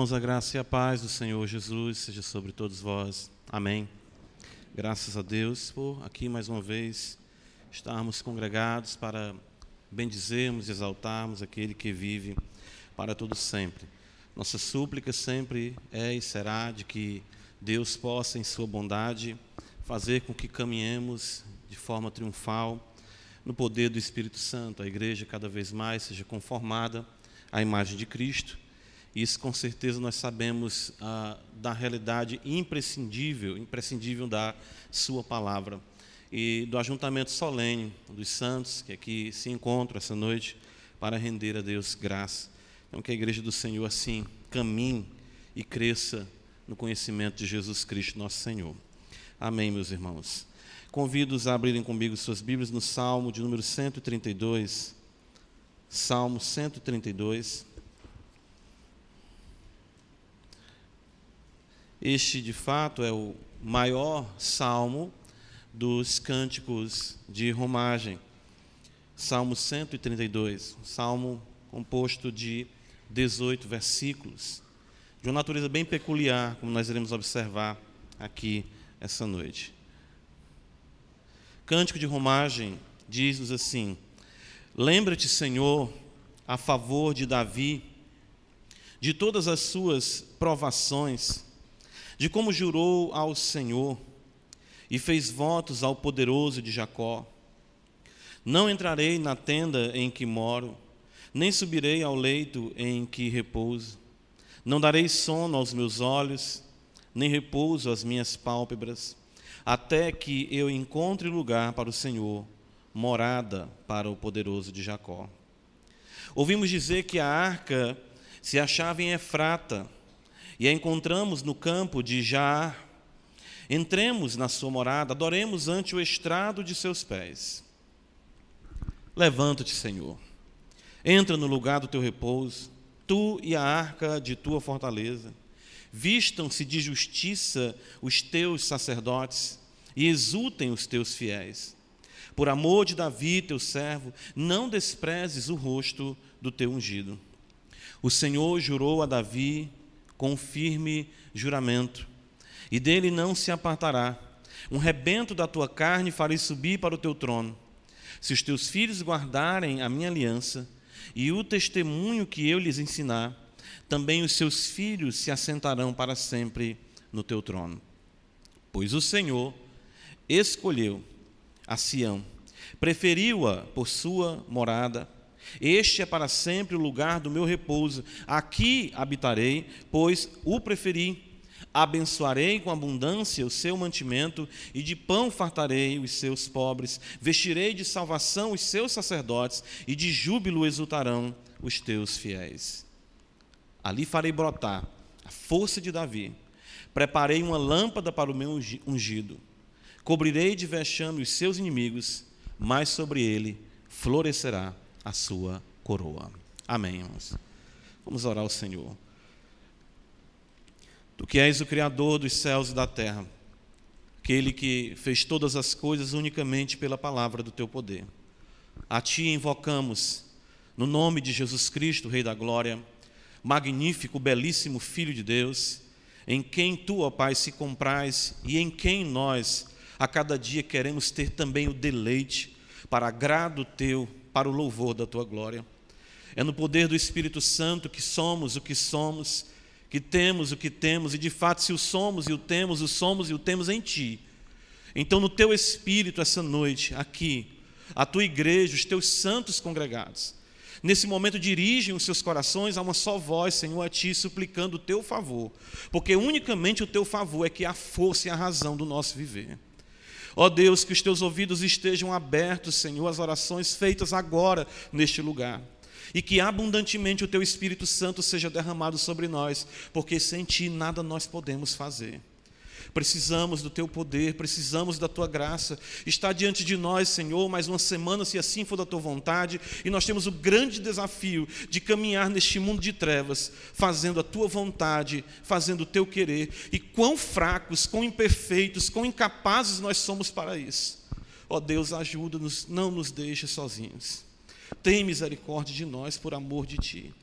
Irmãos, a graça e a paz do Senhor Jesus seja sobre todos vós. Amém. Graças a Deus por aqui mais uma vez estarmos congregados para bendizermos e exaltarmos aquele que vive para todo sempre. Nossa súplica sempre é e será de que Deus possa, em Sua bondade, fazer com que caminhemos de forma triunfal no poder do Espírito Santo. A igreja cada vez mais seja conformada à imagem de Cristo. Isso com certeza nós sabemos ah, da realidade imprescindível, imprescindível da Sua palavra e do ajuntamento solene dos santos que aqui se encontram essa noite para render a Deus graça. Então que a igreja do Senhor assim caminhe e cresça no conhecimento de Jesus Cristo, nosso Senhor. Amém, meus irmãos. Convido-os a abrirem comigo suas Bíblias no Salmo de número 132. Salmo 132. Este, de fato, é o maior salmo dos cânticos de romagem. Salmo 132, um salmo composto de 18 versículos, de uma natureza bem peculiar, como nós iremos observar aqui essa noite. Cântico de romagem diz-nos assim: Lembra-te, Senhor, a favor de Davi, de todas as suas provações, de como jurou ao Senhor e fez votos ao poderoso de Jacó. Não entrarei na tenda em que moro, nem subirei ao leito em que repouso. Não darei sono aos meus olhos, nem repouso às minhas pálpebras, até que eu encontre lugar para o Senhor, morada para o poderoso de Jacó. Ouvimos dizer que a arca se achava em Efrata, e a encontramos no campo de Jaar, Entremos na sua morada, adoremos ante o estrado de seus pés. Levanta-te, Senhor. Entra no lugar do teu repouso, tu e a arca de tua fortaleza. Vistam-se de justiça os teus sacerdotes e exultem os teus fiéis. Por amor de Davi, teu servo, não desprezes o rosto do teu ungido. O Senhor jurou a Davi com firme juramento e dele não se apartará. Um rebento da tua carne farei subir para o teu trono. Se os teus filhos guardarem a minha aliança e o testemunho que eu lhes ensinar, também os seus filhos se assentarão para sempre no teu trono. Pois o Senhor escolheu a Sião, preferiu-a por sua morada. Este é para sempre o lugar do meu repouso. Aqui habitarei, pois o preferi Abençoarei com abundância o seu mantimento, e de pão fartarei os seus pobres. Vestirei de salvação os seus sacerdotes, e de júbilo exultarão os teus fiéis. Ali farei brotar a força de Davi. Preparei uma lâmpada para o meu ungido. Cobrirei de vexame os seus inimigos, mas sobre ele florescerá a sua coroa. Amém, irmãos. Vamos orar ao Senhor. Tu que és o Criador dos céus e da terra, aquele que fez todas as coisas unicamente pela palavra do teu poder. A ti invocamos, no nome de Jesus Cristo, Rei da Glória, magnífico, belíssimo Filho de Deus, em quem tu, ó Pai, se comprais e em quem nós, a cada dia, queremos ter também o deleite para agrado teu, para o louvor da tua glória. É no poder do Espírito Santo que somos o que somos que temos o que temos, e de fato, se o somos e o temos, o somos e o temos em Ti. Então, no Teu Espírito, essa noite, aqui, a Tua igreja, os Teus santos congregados, nesse momento dirigem os seus corações a uma só voz, Senhor, a Ti, suplicando o Teu favor, porque unicamente o Teu favor é que é a força e a razão do nosso viver. Ó Deus, que os Teus ouvidos estejam abertos, Senhor, às orações feitas agora neste lugar e que abundantemente o teu Espírito Santo seja derramado sobre nós, porque sem ti nada nós podemos fazer. Precisamos do teu poder, precisamos da tua graça. Está diante de nós, Senhor, mais uma semana, se assim for da tua vontade, e nós temos o grande desafio de caminhar neste mundo de trevas, fazendo a tua vontade, fazendo o teu querer. E quão fracos, quão imperfeitos, quão incapazes nós somos para isso. Ó oh, Deus, ajuda-nos, não nos deixe sozinhos. Tem misericórdia de nós por amor de Ti.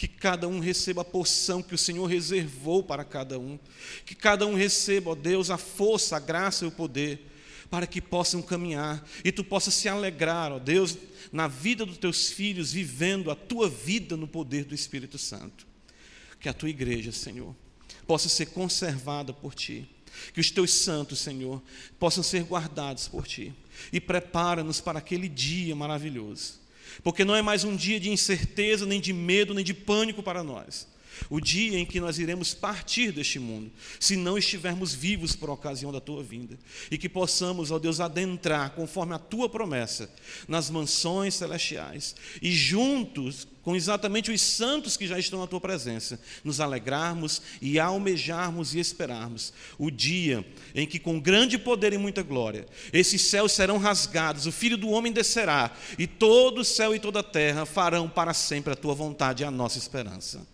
Que cada um receba a porção que o Senhor reservou para cada um, que cada um receba, ó Deus, a força, a graça e o poder para que possam caminhar e tu possas se alegrar, ó Deus, na vida dos teus filhos, vivendo a tua vida no poder do Espírito Santo. Que a tua igreja, Senhor, possa ser conservada por ti, que os teus santos, Senhor, possam ser guardados por ti e prepara-nos para aquele dia maravilhoso. Porque não é mais um dia de incerteza, nem de medo, nem de pânico para nós. O dia em que nós iremos partir deste mundo, se não estivermos vivos por ocasião da tua vinda, e que possamos, ó Deus, adentrar, conforme a tua promessa, nas mansões celestiais, e juntos, com exatamente os santos que já estão na tua presença, nos alegrarmos e almejarmos e esperarmos o dia em que, com grande poder e muita glória, esses céus serão rasgados, o Filho do Homem descerá, e todo o céu e toda a terra farão para sempre a tua vontade e a nossa esperança.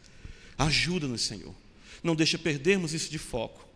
Ajuda-nos, Senhor. Não deixa perdermos isso de foco.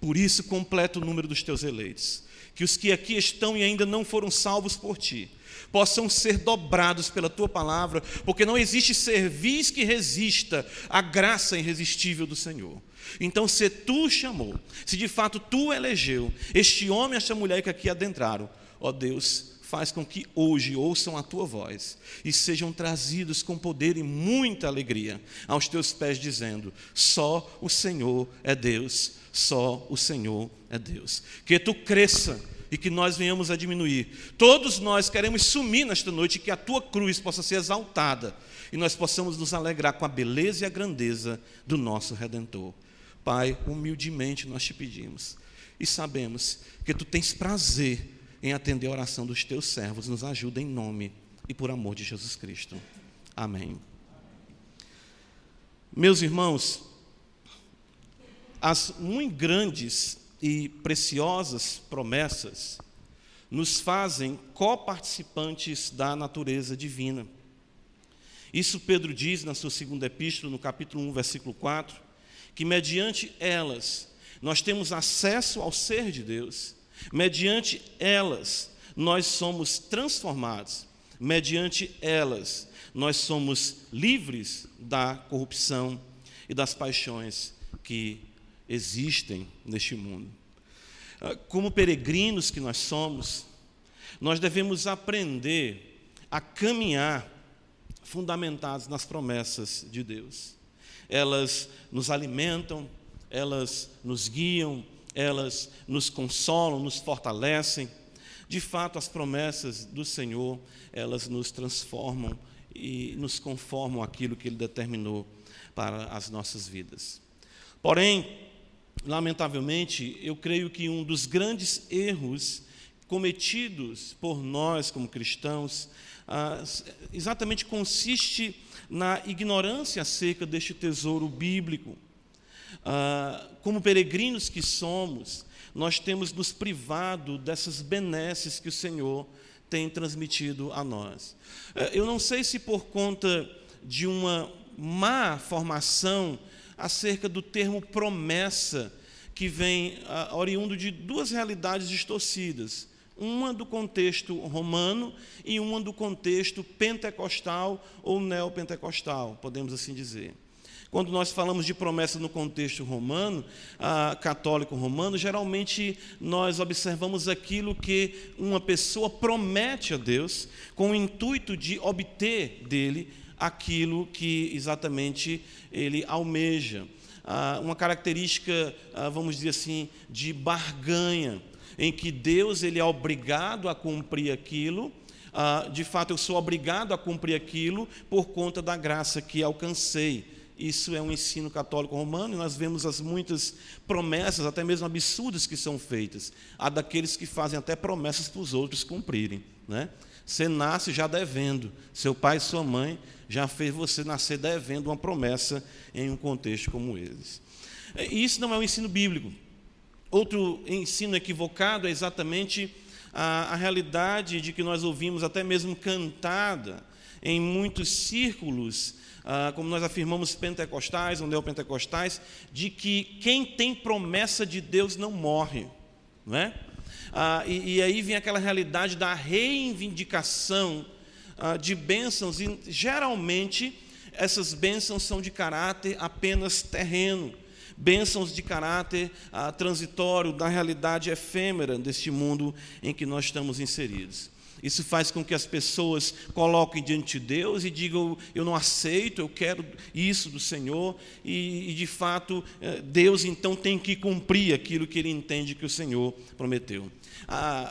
Por isso, completa o número dos teus eleitos. Que os que aqui estão e ainda não foram salvos por ti, possam ser dobrados pela tua palavra, porque não existe serviço que resista à graça irresistível do Senhor. Então, se tu chamou, se de fato tu elegeu este homem e esta mulher que aqui adentraram, ó Deus, faz com que hoje ouçam a tua voz e sejam trazidos com poder e muita alegria aos teus pés, dizendo: Só o Senhor é Deus, só o Senhor é Deus. Que tu cresça e que nós venhamos a diminuir. Todos nós queremos sumir nesta noite que a tua cruz possa ser exaltada e nós possamos nos alegrar com a beleza e a grandeza do nosso Redentor. Pai, humildemente nós te pedimos e sabemos que tu tens prazer em atender a oração dos teus servos. Nos ajuda em nome e por amor de Jesus Cristo. Amém. Meus irmãos, as muito grandes e preciosas promessas nos fazem coparticipantes da natureza divina. Isso Pedro diz na sua segunda epístola, no capítulo 1, versículo 4, que mediante elas nós temos acesso ao ser de Deus Mediante elas, nós somos transformados. Mediante elas, nós somos livres da corrupção e das paixões que existem neste mundo. Ah, como peregrinos que nós somos, nós devemos aprender a caminhar fundamentados nas promessas de Deus. Elas nos alimentam, elas nos guiam, elas nos consolam, nos fortalecem. De fato, as promessas do Senhor, elas nos transformam e nos conformam aquilo que Ele determinou para as nossas vidas. Porém, lamentavelmente, eu creio que um dos grandes erros cometidos por nós como cristãos, ah, exatamente consiste na ignorância acerca deste tesouro bíblico. Ah, como peregrinos que somos, nós temos nos privado dessas benesses que o Senhor tem transmitido a nós. Eh, eu não sei se por conta de uma má formação acerca do termo promessa, que vem uh, oriundo de duas realidades distorcidas. Uma do contexto romano e uma do contexto pentecostal ou neopentecostal, podemos assim dizer. Quando nós falamos de promessa no contexto romano, católico romano, geralmente nós observamos aquilo que uma pessoa promete a Deus com o intuito de obter dele aquilo que exatamente ele almeja. Ah, uma característica, ah, vamos dizer assim, de barganha, em que Deus ele é obrigado a cumprir aquilo. Ah, de fato, eu sou obrigado a cumprir aquilo por conta da graça que alcancei. Isso é um ensino católico romano, e nós vemos as muitas promessas, até mesmo absurdas, que são feitas. Há daqueles que fazem até promessas para os outros cumprirem. Né? Você nasce já devendo. Seu pai e sua mãe já fez você nascer devendo uma promessa em um contexto como esse. E isso não é um ensino bíblico. Outro ensino equivocado é exatamente a, a realidade de que nós ouvimos até mesmo cantada em muitos círculos ah, como nós afirmamos, pentecostais ou neopentecostais, de que quem tem promessa de Deus não morre. Não é? Ah, e, e, aí vem aquela realidade da reivindicação ah, de bênçãos, e geralmente essas bênçãos são de caráter apenas terreno, bênçãos de caráter ah, transitório da realidade efêmera deste mundo em que nós estamos inseridos. Isso faz com que as pessoas coloquem diante de Deus e digam: Eu não aceito, eu quero isso do Senhor. E, e, de fato, eh, Deus então tem que cumprir aquilo que ele entende que o Senhor prometeu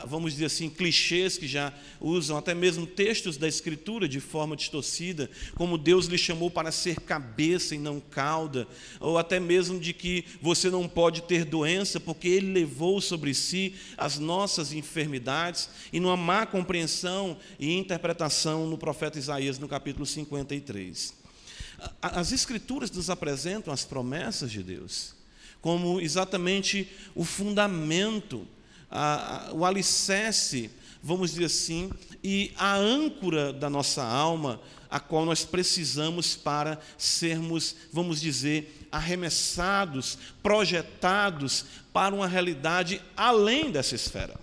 vamos dizer assim, clichês que já usam até mesmo textos da Escritura de forma distorcida, como Deus lhe chamou para ser cabeça e não cauda, ou até mesmo de que você não pode ter doença porque Ele levou sobre si as nossas enfermidades, e numa má compreensão e interpretação no profeta Isaías, no capítulo 53. As Escrituras nos apresentam as promessas de Deus como exatamente o fundamento a, a, o alicerce, vamos dizer assim, e a âncora da nossa alma, a qual nós precisamos para sermos, vamos dizer, arremessados, projetados para uma realidade além dessa esfera.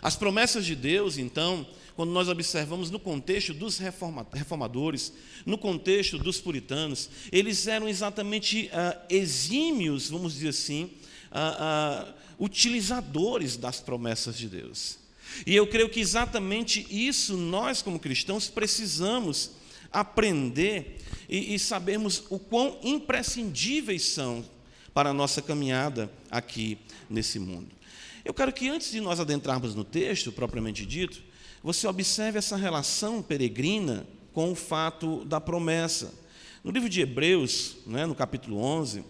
As promessas de Deus, então, quando nós observamos no contexto dos reformadores, no contexto dos puritanos, eles eram exatamente uh, exímios, vamos dizer assim, uh, uh, utilizadores das promessas de Deus. E eu creio que exatamente isso nós, como cristãos, precisamos aprender e, e sabermos o quão imprescindíveis são para a nossa caminhada aqui nesse mundo. Eu quero que antes de nós adentrarmos no texto propriamente dito, você observe essa relação peregrina com o fato da promessa. No livro de Hebreus, né, no capítulo 11,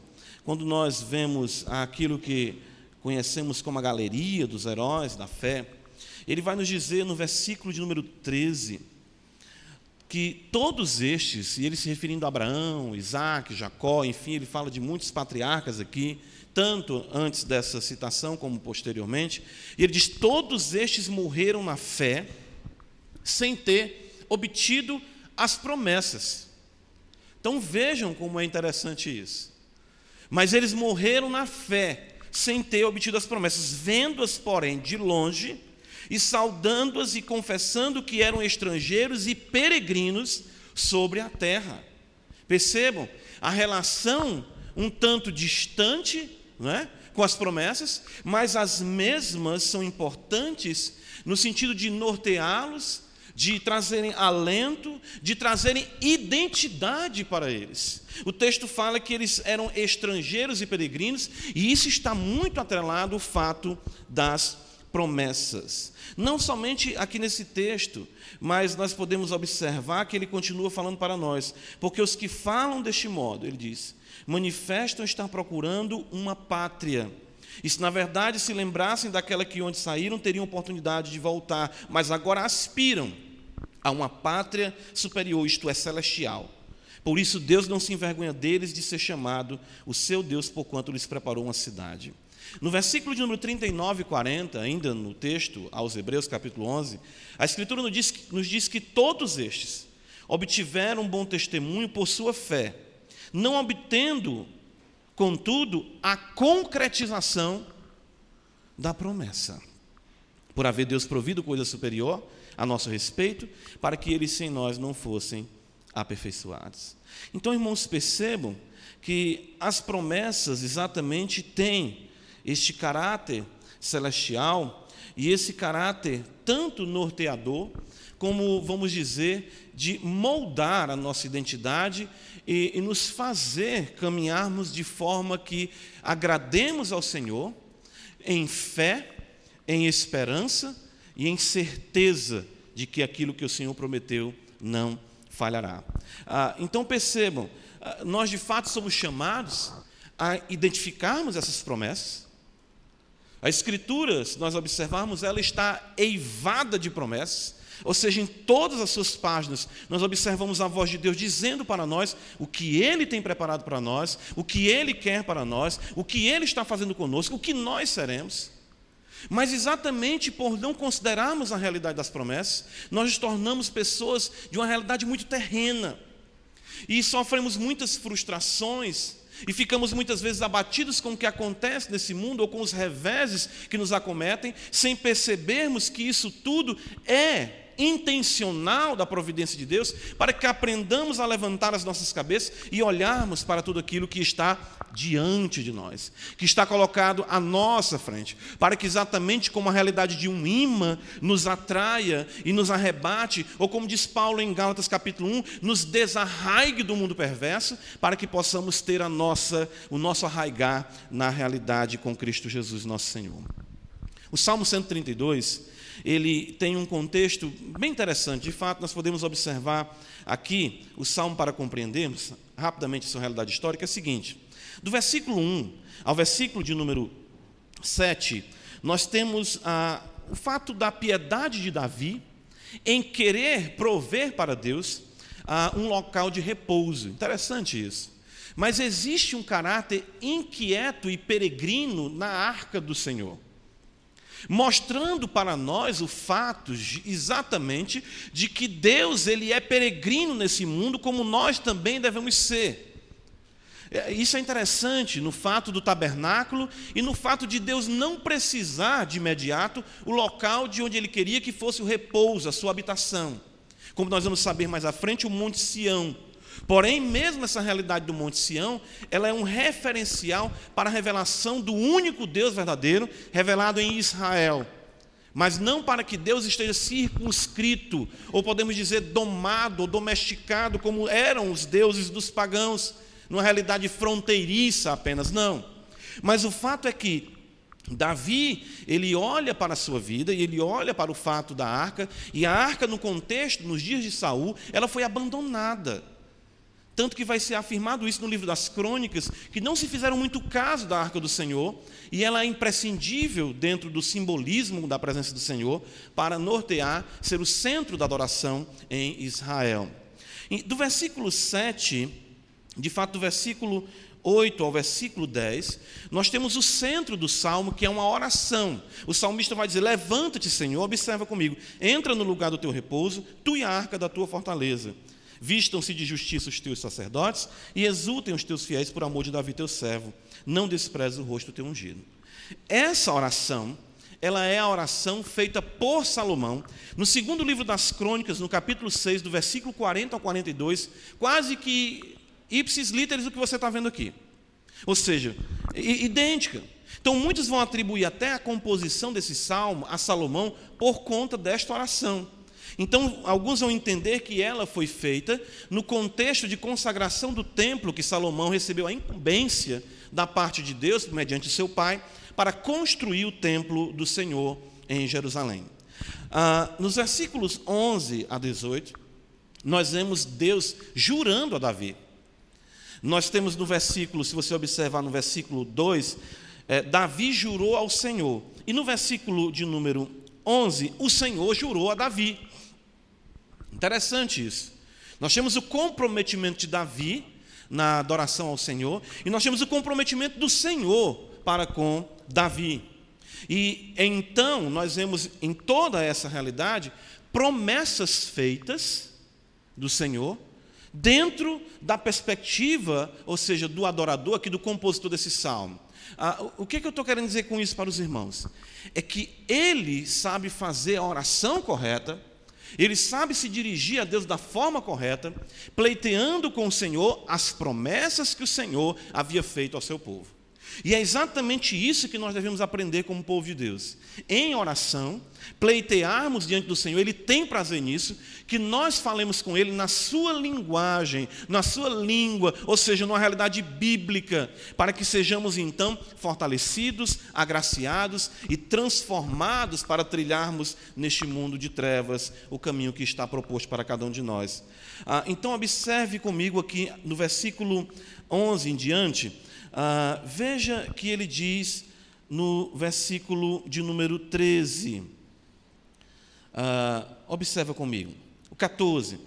quando nós vemos aquilo que conhecemos como a galeria dos heróis da fé, ele vai nos dizer no versículo de número 13 que todos estes, e ele se referindo a Abraão, Isaac, Jacó, enfim, ele fala de muitos patriarcas aqui, tanto antes dessa citação como posteriormente, e ele diz: todos estes morreram na fé, sem ter obtido as promessas. Então vejam como é interessante isso. Mas eles morreram na fé, sem ter obtido as promessas, vendo-as, porém, de longe, e saudando-as e confessando que eram estrangeiros e peregrinos sobre a terra. Percebam a relação um tanto distante não é? com as promessas, mas as mesmas são importantes no sentido de norteá-los, de trazerem alento, de trazerem identidade para eles. O texto fala que eles eram estrangeiros e peregrinos, e isso está muito atrelado ao fato das promessas. Não somente aqui nesse texto, mas nós podemos observar que ele continua falando para nós, porque os que falam deste modo, ele diz, manifestam estar procurando uma pátria. E se na verdade se lembrassem daquela que onde saíram, teriam oportunidade de voltar, mas agora aspiram a uma pátria superior, isto é, celestial. Por isso, Deus não se envergonha deles de ser chamado o seu Deus, porquanto lhes preparou uma cidade. No versículo de número 39 e 40, ainda no texto aos Hebreus, capítulo 11, a Escritura nos diz, nos diz que todos estes obtiveram bom testemunho por sua fé, não obtendo, contudo, a concretização da promessa. Por haver Deus provido coisa superior, a nosso respeito, para que eles sem nós não fossem aperfeiçoados. Então, irmãos, percebam que as promessas exatamente têm este caráter celestial e esse caráter tanto norteador, como, vamos dizer, de moldar a nossa identidade e, e nos fazer caminharmos de forma que agrademos ao Senhor em fé, em esperança e em certeza de que aquilo que o Senhor prometeu não falhará. Ah, então percebam, ah, nós de fato somos chamados a identificarmos essas promessas. A Escritura, se nós observarmos, ela está eivada de promessas, ou seja, em todas as suas páginas, nós observamos a voz de Deus dizendo para nós o que Ele tem preparado para nós, o que Ele quer para nós, o que Ele está fazendo conosco, o que nós seremos. Mas exatamente por não considerarmos a realidade das promessas, nós nos tornamos pessoas de uma realidade muito terrena. E sofremos muitas frustrações e ficamos muitas vezes abatidos com o que acontece nesse mundo ou com os reveses que nos acometem, sem percebermos que isso tudo é intencional da providência de Deus, para que aprendamos a levantar as nossas cabeças e olharmos para tudo aquilo que está diante de nós, que está colocado à nossa frente, para que exatamente como a realidade de um imã nos atraia e nos arrebate, ou como diz Paulo em Gálatas capítulo 1, nos desarraigue do mundo perverso, para que possamos ter a nossa, o nosso arraigar na realidade com Cristo Jesus, nosso Senhor. O Salmo 132, ele tem um contexto bem interessante. De fato, nós podemos observar aqui o Salmo para compreendermos rapidamente sua realidade histórica é o seguinte: do versículo 1 ao versículo de número 7, nós temos ah, o fato da piedade de Davi em querer prover para Deus ah, um local de repouso. Interessante isso. Mas existe um caráter inquieto e peregrino na arca do Senhor mostrando para nós o fato exatamente de que Deus ele é peregrino nesse mundo como nós também devemos ser. É, isso é interessante no fato do tabernáculo e no fato de Deus não precisar de imediato o local de onde ele queria que fosse o repouso, a sua habitação. Como nós vamos saber mais à frente, o Monte Sião. Porém, mesmo essa realidade do Monte Sião, ela é um referencial para a revelação do único Deus verdadeiro, revelado em Israel. Mas não para que Deus esteja circunscrito, ou podemos dizer domado ou domesticado, como eram os deuses dos pagãos, numa realidade fronteiriça apenas, não. Mas o fato é que Davi, ele olha para a sua vida e ele olha para o fato da arca, e a arca no contexto, nos dias de Saul, ela foi abandonada. Tanto que vai ser afirmado isso no livro das crônicas, que não se fizeram muito caso da arca do Senhor, e ela é imprescindível dentro do simbolismo da presença do Senhor, para nortear, ser o centro da adoração em Israel. Do versículo 7 de fato, do versículo 8 ao versículo 10, nós temos o centro do salmo, que é uma oração. O salmista vai dizer: Levanta-te, Senhor, observa comigo, entra no lugar do teu repouso, tu e a arca da tua fortaleza. Vistam-se de justiça os teus sacerdotes e exultem os teus fiéis por amor de Davi, teu servo. Não despreze o rosto teu ungido. Essa oração, ela é a oração feita por Salomão, no segundo livro das Crônicas, no capítulo 6, do versículo 40 ao 42, quase que ipsis literis o que você está vendo aqui. Ou seja, idêntica. Então, muitos vão atribuir até a composição desse salmo a Salomão por conta desta oração. Então, alguns vão entender que ela foi feita no contexto de consagração do templo que Salomão recebeu a incumbência da parte de Deus, mediante seu pai, para construir o templo do Senhor em Jerusalém. Ah, nos versículos 11 a 18, nós vemos Deus jurando a Davi. Nós temos no versículo, se você observar no versículo 2, é, Davi jurou ao Senhor. E no versículo de número 11, o Senhor jurou a Davi. Interessante isso. Nós temos o comprometimento de Davi na adoração ao Senhor, e nós temos o comprometimento do Senhor para com Davi. E então nós vemos em toda essa realidade promessas feitas do Senhor dentro da perspectiva, ou seja, do adorador, aqui do compositor desse salmo. Ah, o que, que eu estou querendo dizer com isso para os irmãos? É que ele sabe fazer a oração correta, ele sabe se dirigir a Deus da forma correta, pleiteando com o Senhor as promessas que o Senhor havia feito ao seu povo. E é exatamente isso que nós devemos aprender como povo de Deus. Em oração, pleitearmos diante do Senhor, Ele tem prazer nisso, que nós falemos com Ele na sua linguagem, na sua língua, ou seja, numa realidade bíblica, para que sejamos então fortalecidos, agraciados e transformados para trilharmos neste mundo de trevas o caminho que está proposto para cada um de nós. Ah, então, observe comigo aqui no versículo 11 em diante ah, veja que ele diz no versículo de número 13. Ah, observa comigo. O 14.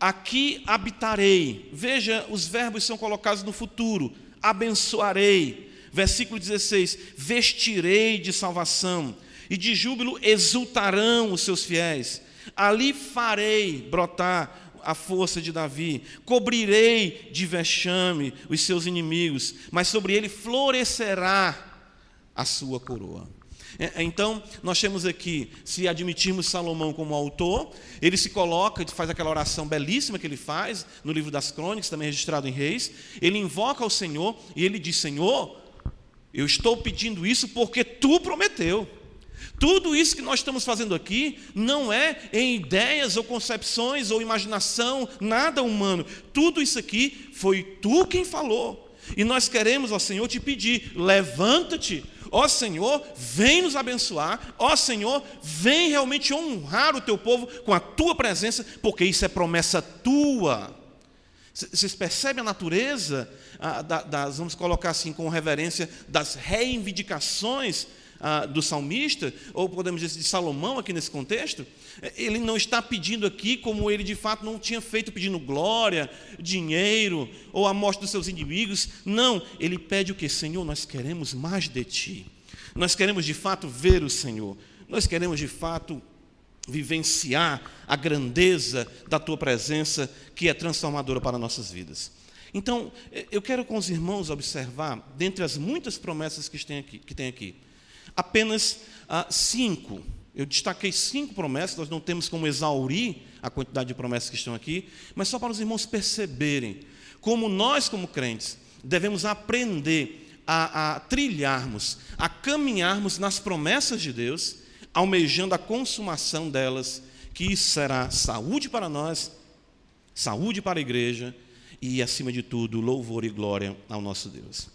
Aqui habitarei. Veja, os verbos são colocados no futuro. Abençoarei. Versículo 16: Vestirei de salvação, e de júbilo exultarão os seus fiéis. Ali farei brotar a força de Davi, cobrirei de vexame os seus inimigos, mas sobre ele florescerá a sua coroa. É, então, nós temos aqui, se admitirmos Salomão como autor, ele se coloca, faz aquela oração belíssima que ele faz no livro das crônicas, também registrado em Reis. Ele invoca ao Senhor e ele diz: Senhor, eu estou pedindo isso porque tu prometeu. Tudo isso que nós estamos fazendo aqui não é em ideias ou concepções ou imaginação, nada humano. Tudo isso aqui foi tu quem falou. E nós queremos, ó Senhor, te pedir: levanta-te, ó Senhor, vem nos abençoar, ó Senhor, vem realmente honrar o teu povo com a tua presença, porque isso é promessa tua. Vocês percebem a natureza, das, vamos colocar assim com reverência, das reivindicações do salmista, ou podemos dizer de Salomão aqui nesse contexto, ele não está pedindo aqui como ele de fato não tinha feito, pedindo glória, dinheiro ou a morte dos seus inimigos. Não, ele pede o que? Senhor, nós queremos mais de ti. Nós queremos de fato ver o Senhor. Nós queremos de fato vivenciar a grandeza da tua presença que é transformadora para nossas vidas. Então, eu quero com os irmãos observar, dentre as muitas promessas que tem aqui, que tem aqui apenas ah, cinco. Eu destaquei cinco promessas, nós não temos como exaurir a quantidade de promessas que estão aqui, mas só para os irmãos perceberem como nós, como crentes, devemos aprender a, a trilharmos, a caminharmos nas promessas de Deus, almejando a consumação delas, que será saúde para nós, saúde para a igreja e, acima de tudo, louvor e glória ao nosso Deus.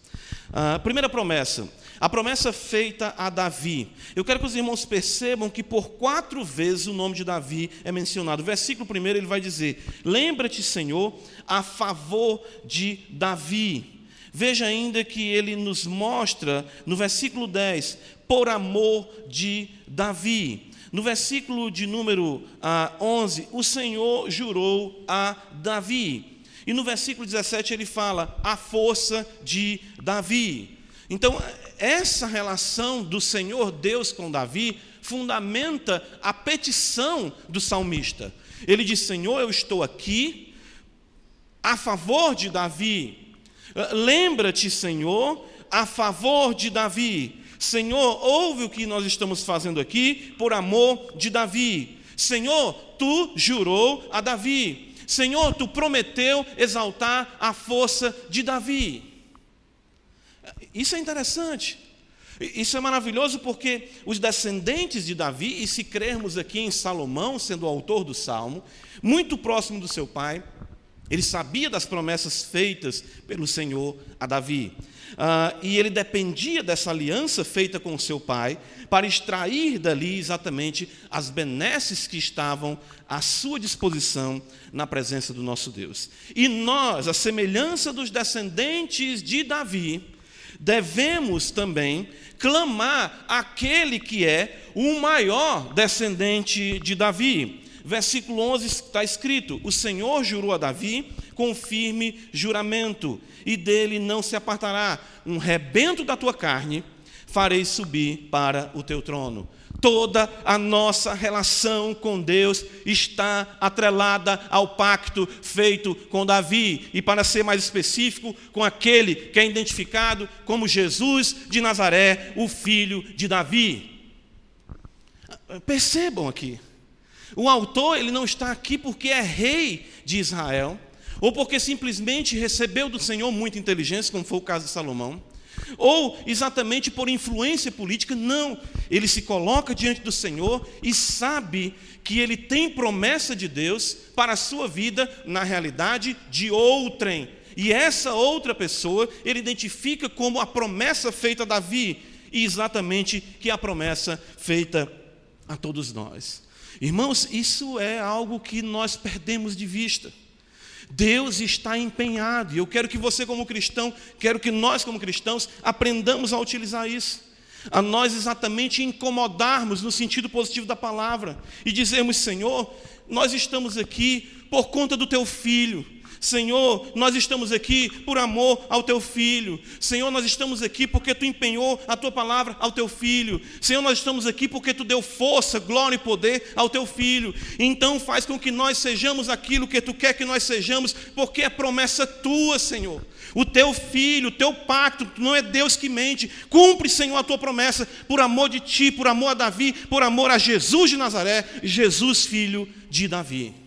A primeira promessa, a promessa feita a Davi. Eu quero que os irmãos percebam que por quatro vezes o nome de Davi é mencionado. O versículo primeiro ele vai dizer: Lembra-te, Senhor, a favor de Davi. Veja ainda que ele nos mostra no versículo 10, por amor de Davi. No versículo de número ah, 11, o Senhor jurou a Davi. E no versículo 17 ele fala a força de Davi. Então, essa relação do Senhor Deus com Davi fundamenta a petição do salmista. Ele diz: Senhor, eu estou aqui a favor de Davi. Lembra-te, Senhor, a favor de Davi. Senhor, ouve o que nós estamos fazendo aqui por amor de Davi. Senhor, tu jurou a Davi. Senhor, tu prometeu exaltar a força de Davi. Isso é interessante. Isso é maravilhoso porque os descendentes de Davi, e se crermos aqui em Salomão, sendo o autor do salmo, muito próximo do seu pai, ele sabia das promessas feitas pelo Senhor a Davi. Uh, e ele dependia dessa aliança feita com seu pai para extrair dali exatamente as benesses que estavam à sua disposição na presença do nosso Deus. E nós, a semelhança dos descendentes de Davi, devemos também clamar aquele que é o maior descendente de Davi. Versículo 11 está escrito: O Senhor jurou a Davi com firme juramento, e dele não se apartará. Um rebento da tua carne farei subir para o teu trono. Toda a nossa relação com Deus está atrelada ao pacto feito com Davi, e para ser mais específico, com aquele que é identificado como Jesus de Nazaré, o filho de Davi. Percebam aqui, o autor ele não está aqui porque é rei de Israel, ou porque simplesmente recebeu do Senhor muita inteligência, como foi o caso de Salomão, ou exatamente por influência política, não. Ele se coloca diante do Senhor e sabe que ele tem promessa de Deus para a sua vida na realidade de outrem. E essa outra pessoa ele identifica como a promessa feita a Davi, e exatamente que é a promessa feita a todos nós. Irmãos, isso é algo que nós perdemos de vista. Deus está empenhado, e eu quero que você, como cristão, quero que nós, como cristãos, aprendamos a utilizar isso, a nós exatamente incomodarmos no sentido positivo da palavra e dizermos: Senhor, nós estamos aqui por conta do teu filho, Senhor, nós estamos aqui por amor ao teu filho. Senhor, nós estamos aqui porque tu empenhou a tua palavra ao teu filho. Senhor, nós estamos aqui porque tu deu força, glória e poder ao teu filho. Então faz com que nós sejamos aquilo que tu quer que nós sejamos, porque é promessa tua, Senhor. O teu filho, o teu pacto, não é Deus que mente. Cumpre, Senhor, a tua promessa por amor de ti, por amor a Davi, por amor a Jesus de Nazaré, Jesus, filho de Davi.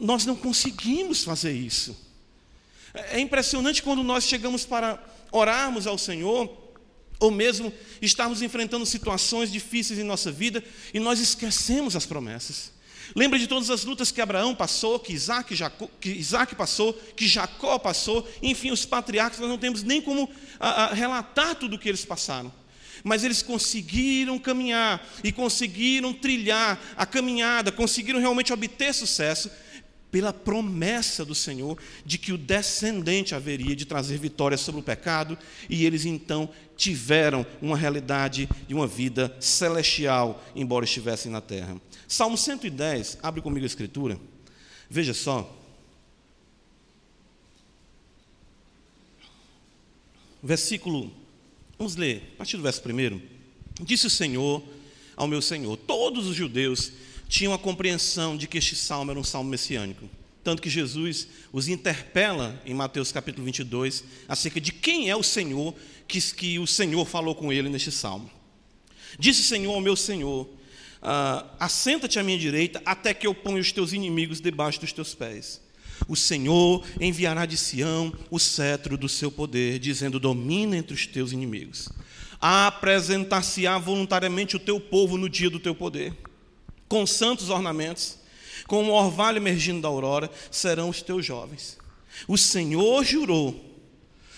Nós não conseguimos fazer isso. É impressionante quando nós chegamos para orarmos ao Senhor, ou mesmo estarmos enfrentando situações difíceis em nossa vida e nós esquecemos as promessas. Lembra de todas as lutas que Abraão passou, que Isaac, Jacó, que Isaac passou, que Jacó passou, enfim, os patriarcas, nós não temos nem como a, a, relatar tudo o que eles passaram mas eles conseguiram caminhar e conseguiram trilhar a caminhada, conseguiram realmente obter sucesso pela promessa do Senhor de que o descendente haveria de trazer vitória sobre o pecado, e eles então tiveram uma realidade de uma vida celestial, embora estivessem na terra. Salmo 110, abre comigo a escritura. Veja só. Versículo Vamos ler, a partir do verso primeiro. Disse o Senhor ao meu Senhor: Todos os judeus tinham a compreensão de que este salmo era um salmo messiânico. Tanto que Jesus os interpela em Mateus capítulo 22 acerca de quem é o Senhor que, que o Senhor falou com ele neste salmo. Disse o Senhor ao meu Senhor: ah, Assenta-te à minha direita até que eu ponha os teus inimigos debaixo dos teus pés. O Senhor enviará de Sião o cetro do seu poder, dizendo: Domina entre os teus inimigos. Apresentar-se-á voluntariamente o teu povo no dia do teu poder, com santos ornamentos, com o orvalho emergindo da aurora, serão os teus jovens. O Senhor jurou,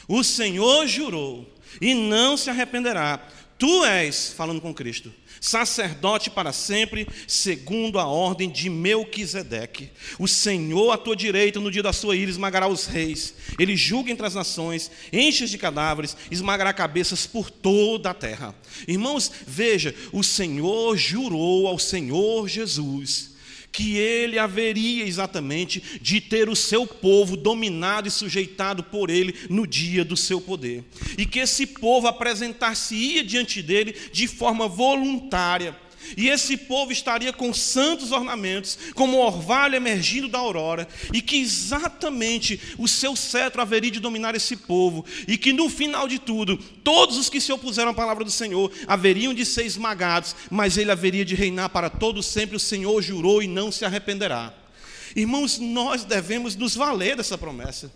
o Senhor jurou, e não se arrependerá. Tu és, falando com Cristo, sacerdote para sempre, segundo a ordem de Melquisedeque. O Senhor à tua direita, no dia da sua ira, esmagará os reis. Ele julga entre as nações, enche de cadáveres, esmagará cabeças por toda a terra. Irmãos, veja, o Senhor jurou ao Senhor Jesus que ele haveria exatamente de ter o seu povo dominado e sujeitado por ele no dia do seu poder. E que esse povo apresentar-se-ia diante dele de forma voluntária e esse povo estaria com santos ornamentos, como o orvalho emergindo da aurora, e que exatamente o seu cetro haveria de dominar esse povo, e que no final de tudo, todos os que se opuseram à palavra do Senhor haveriam de ser esmagados, mas ele haveria de reinar para todos sempre. O Senhor jurou e não se arrependerá. Irmãos, nós devemos nos valer dessa promessa.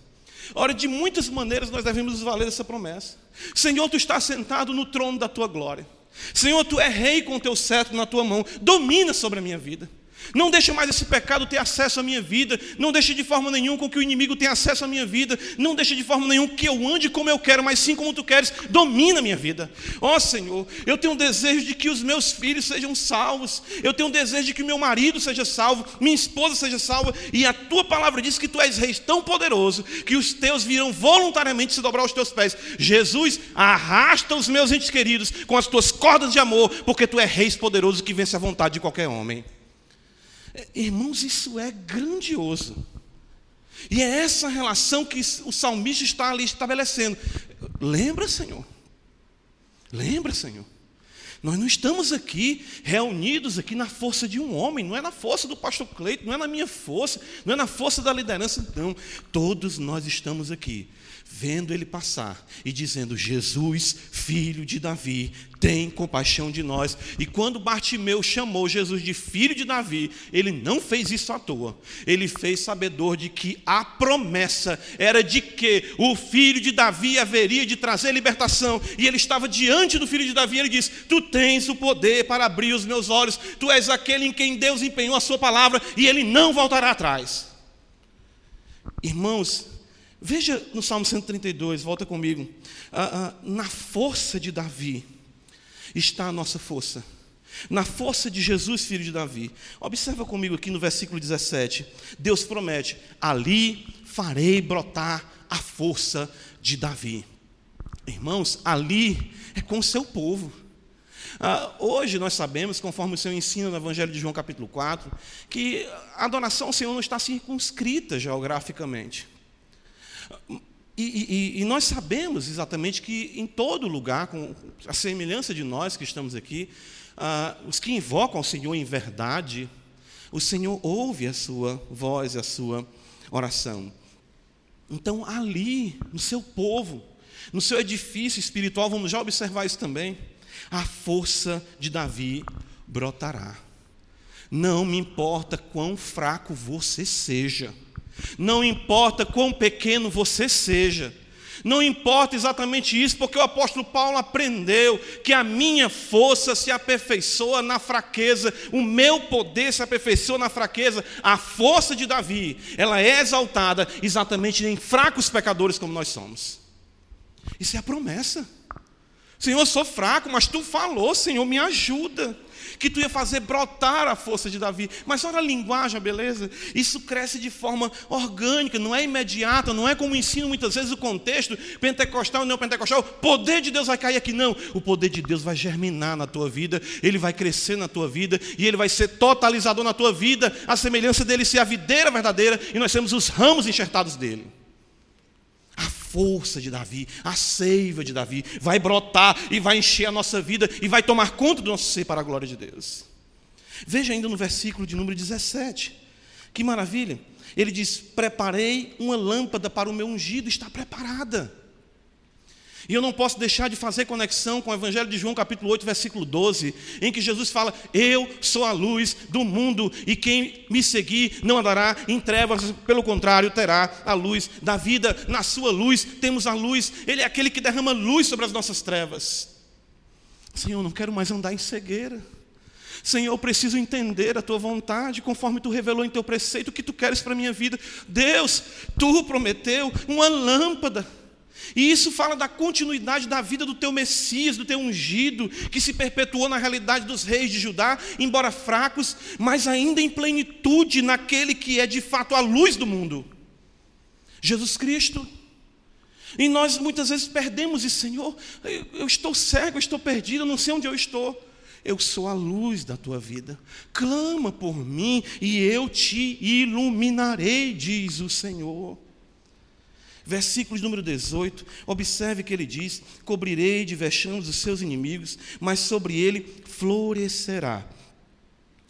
Ora, de muitas maneiras nós devemos nos valer dessa promessa. Senhor, tu estás sentado no trono da tua glória. Senhor, tu é rei com o teu cetro na tua mão, domina sobre a minha vida. Não deixe mais esse pecado ter acesso à minha vida. Não deixe de forma nenhuma com que o inimigo tenha acesso à minha vida. Não deixe de forma nenhuma que eu ande como eu quero, mas sim como tu queres. Domina a minha vida. Ó oh, Senhor, eu tenho um desejo de que os meus filhos sejam salvos. Eu tenho um desejo de que meu marido seja salvo, minha esposa seja salva. E a tua palavra diz que tu és rei tão poderoso que os teus virão voluntariamente se dobrar aos teus pés. Jesus, arrasta os meus entes queridos com as tuas cordas de amor, porque tu és rei poderoso que vence a vontade de qualquer homem. Irmãos, isso é grandioso. E é essa relação que o salmista está ali estabelecendo. Lembra, Senhor? Lembra, Senhor? Nós não estamos aqui reunidos aqui na força de um homem, não é na força do pastor Cleito, não é na minha força, não é na força da liderança, não. Todos nós estamos aqui vendo ele passar e dizendo: Jesus, filho de Davi, tem compaixão de nós. E quando Bartimeu chamou Jesus de filho de Davi, ele não fez isso à toa. Ele fez sabedor de que a promessa era de que o filho de Davi haveria de trazer libertação. E ele estava diante do filho de Davi, e ele disse: Tu tens o poder para abrir os meus olhos, tu és aquele em quem Deus empenhou a sua palavra, e ele não voltará atrás. Irmãos, Veja no Salmo 132, volta comigo. Ah, ah, na força de Davi está a nossa força. Na força de Jesus, filho de Davi. Observa comigo aqui no versículo 17. Deus promete: ali farei brotar a força de Davi. Irmãos, ali é com o seu povo. Ah, hoje nós sabemos, conforme o Senhor ensina no Evangelho de João capítulo 4, que a adoração ao Senhor não está circunscrita geograficamente. E, e, e, nós sabemos exatamente que em todo lugar, com a semelhança de nós que estamos aqui, ah, os que invocam ao Senhor em verdade, o Senhor ouve a sua voz, a sua oração. Então, ali, no seu povo, no seu edifício espiritual, vamos já observar isso também, a força de Davi brotará. Não me importa quão fraco você seja, não importa quão pequeno você seja, não importa exatamente isso, porque o apóstolo Paulo aprendeu que a minha força se aperfeiçoa na fraqueza, o meu poder se aperfeiçoa na fraqueza. A força de Davi, ela é exaltada exatamente em fracos pecadores como nós somos. Isso é a promessa. Senhor, eu sou fraco, mas tu falou, Senhor, me ajuda que tu ia fazer brotar a força de Davi. Mas olha a linguagem, beleza? Isso cresce de forma orgânica, não é imediata, não é como ensina muitas vezes o contexto pentecostal e neopentecostal. O poder de Deus vai cair aqui, não. O poder de Deus vai germinar na tua vida, ele vai crescer na tua vida e ele vai ser totalizador na tua vida, a semelhança dele ser a videira verdadeira e nós temos os ramos enxertados dele força de Davi, a seiva de Davi, vai brotar e vai encher a nossa vida e vai tomar conta do nosso ser para a glória de Deus. Veja ainda no versículo de número 17, que maravilha. Ele diz: Preparei uma lâmpada para o meu ungido, está preparada. E eu não posso deixar de fazer conexão com o Evangelho de João, capítulo 8, versículo 12, em que Jesus fala: Eu sou a luz do mundo, e quem me seguir não andará em trevas, pelo contrário, terá a luz da vida. Na sua luz temos a luz, Ele é aquele que derrama luz sobre as nossas trevas. Senhor, não quero mais andar em cegueira. Senhor, eu preciso entender a tua vontade, conforme tu revelou em teu preceito o que tu queres para a minha vida. Deus, tu prometeu uma lâmpada e isso fala da continuidade da vida do teu Messias, do teu ungido, que se perpetuou na realidade dos reis de Judá, embora fracos, mas ainda em plenitude naquele que é de fato a luz do mundo. Jesus Cristo. E nós muitas vezes perdemos isso, Senhor, eu estou cego, eu estou perdido, eu não sei onde eu estou. Eu sou a luz da tua vida. Clama por mim e eu te iluminarei, diz o Senhor. Versículo número 18, observe que ele diz: Cobrirei de vexames os seus inimigos, mas sobre ele florescerá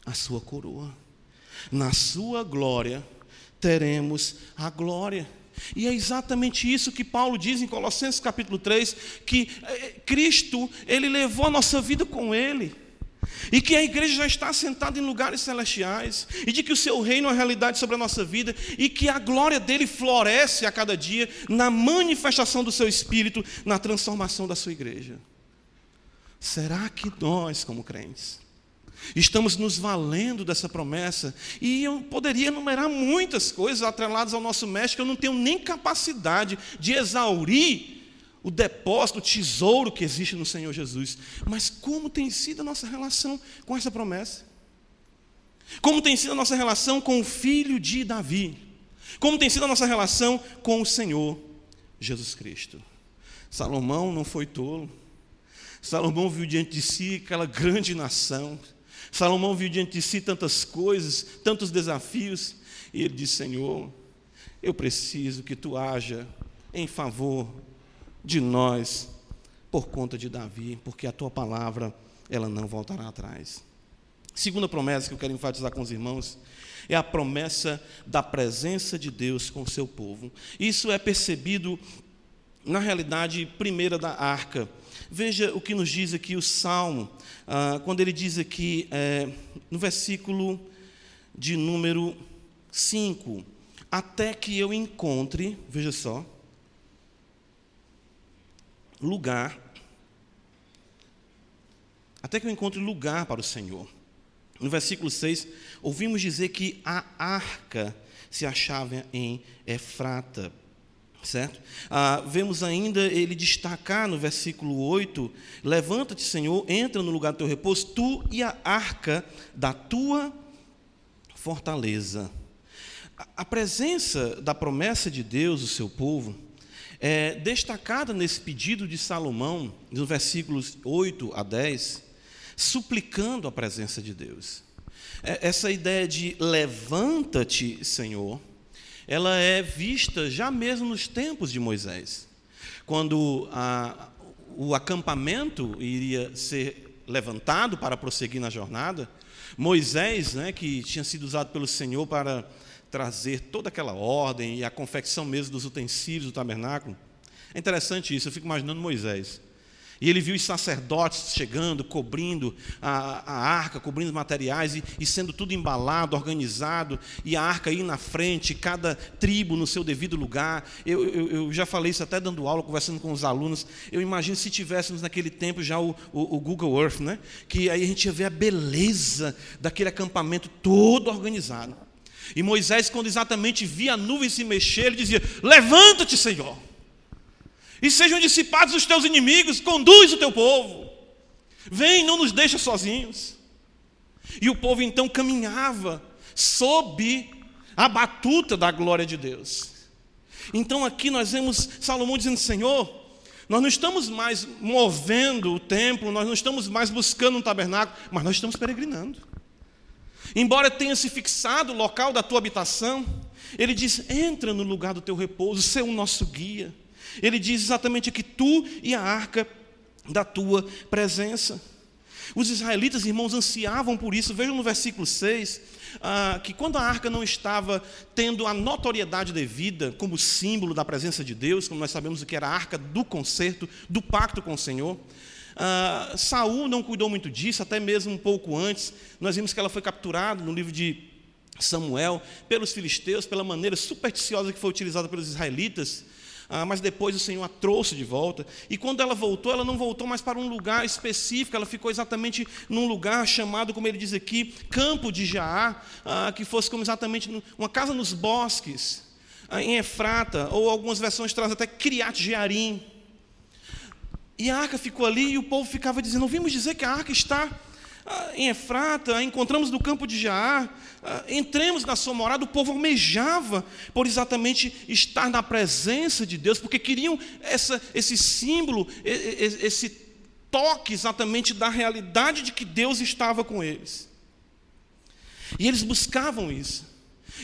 a sua coroa. Na sua glória teremos a glória. E é exatamente isso que Paulo diz em Colossenses capítulo 3, que eh, Cristo, ele levou a nossa vida com ele e que a igreja já está sentada em lugares celestiais, e de que o seu reino é realidade sobre a nossa vida, e que a glória dele floresce a cada dia na manifestação do seu espírito, na transformação da sua igreja. Será que nós, como crentes, estamos nos valendo dessa promessa? E eu poderia enumerar muitas coisas atreladas ao nosso mestre, que eu não tenho nem capacidade de exaurir o depósito, o tesouro que existe no Senhor Jesus. Mas como tem sido a nossa relação com essa promessa? Como tem sido a nossa relação com o filho de Davi? Como tem sido a nossa relação com o Senhor Jesus Cristo? Salomão não foi tolo. Salomão viu diante de si aquela grande nação. Salomão viu diante de si tantas coisas, tantos desafios, e ele disse: Senhor, eu preciso que tu haja em favor de nós por conta de Davi, porque a tua palavra ela não voltará atrás. Segunda promessa que eu quero enfatizar com os irmãos é a promessa da presença de Deus com o seu povo. Isso é percebido na realidade primeira da arca. Veja o que nos diz aqui o Salmo, ah, quando ele diz aqui, é, no versículo de número 5: Até que eu encontre, veja só, lugar, até que eu encontre lugar para o Senhor. No versículo 6, ouvimos dizer que a arca se achava em Efrata, certo? Ah, vemos ainda ele destacar no versículo 8: Levanta-te, Senhor, entra no lugar do teu repouso, tu e a arca da tua fortaleza. A presença da promessa de Deus, o seu povo, é destacada nesse pedido de Salomão, nos versículos 8 a 10, suplicando a presença de Deus. É, essa ideia de levanta-te, Senhor, ela é vista já mesmo nos tempos de Moisés. Quando a, o acampamento iria ser levantado para prosseguir na jornada, Moisés, né, que tinha sido usado pelo Senhor para trazer toda aquela ordem e a confecção mesmo dos utensílios do tabernáculo. É interessante isso, eu fico imaginando Moisés. E ele viu os sacerdotes chegando, cobrindo a, a arca, cobrindo os materiais e, e, sendo tudo embalado, organizado, e a arca aí na frente, cada tribo no seu devido lugar. Eu, eu, eu, já falei isso até dando aula, conversando com os alunos. Eu imagino se tivéssemos naquele tempo já o, o, o Google Earth, né? que aí a gente ia ver a beleza daquele acampamento todo organizado. E Moisés, quando exatamente via a nuvem se mexer, ele dizia: Levanta-te, Senhor e sejam dissipados os teus inimigos, conduz o teu povo. Vem, não nos deixa sozinhos. E o povo então caminhava sob a batuta da glória de Deus. Então aqui nós vemos Salomão dizendo: Senhor, nós não estamos mais movendo o templo, nós não estamos mais buscando um tabernáculo, mas nós estamos peregrinando. Embora tenha se fixado o local da tua habitação, ele diz: entra no lugar do teu repouso, ser o nosso guia. Ele diz exatamente que tu e a arca da tua presença. Os israelitas, irmãos, ansiavam por isso. Vejam no versículo 6, ah, que quando a arca não estava tendo a notoriedade devida como símbolo da presença de Deus, como nós sabemos o que era a arca do concerto, do pacto com o Senhor, ah, Saul não cuidou muito disso, até mesmo um pouco antes. Nós vimos que ela foi capturada no livro de Samuel pelos filisteus, pela maneira supersticiosa que foi utilizada pelos israelitas ah, mas depois o Senhor a trouxe de volta. E quando ela voltou, ela não voltou mais para um lugar específico, ela ficou exatamente num lugar chamado, como ele diz aqui, Campo de Jaá, ah, que fosse como exatamente uma casa nos bosques, ah, em Efrata, ou algumas versões trazem até Criat Jearim. E a arca ficou ali e o povo ficava dizendo: ouvimos dizer que a arca está ah, em Efrata, encontramos no campo de Jaar, ah, entremos na sua morada, o povo almejava por exatamente estar na presença de Deus, porque queriam essa, esse símbolo, esse toque exatamente da realidade de que Deus estava com eles. E eles buscavam isso.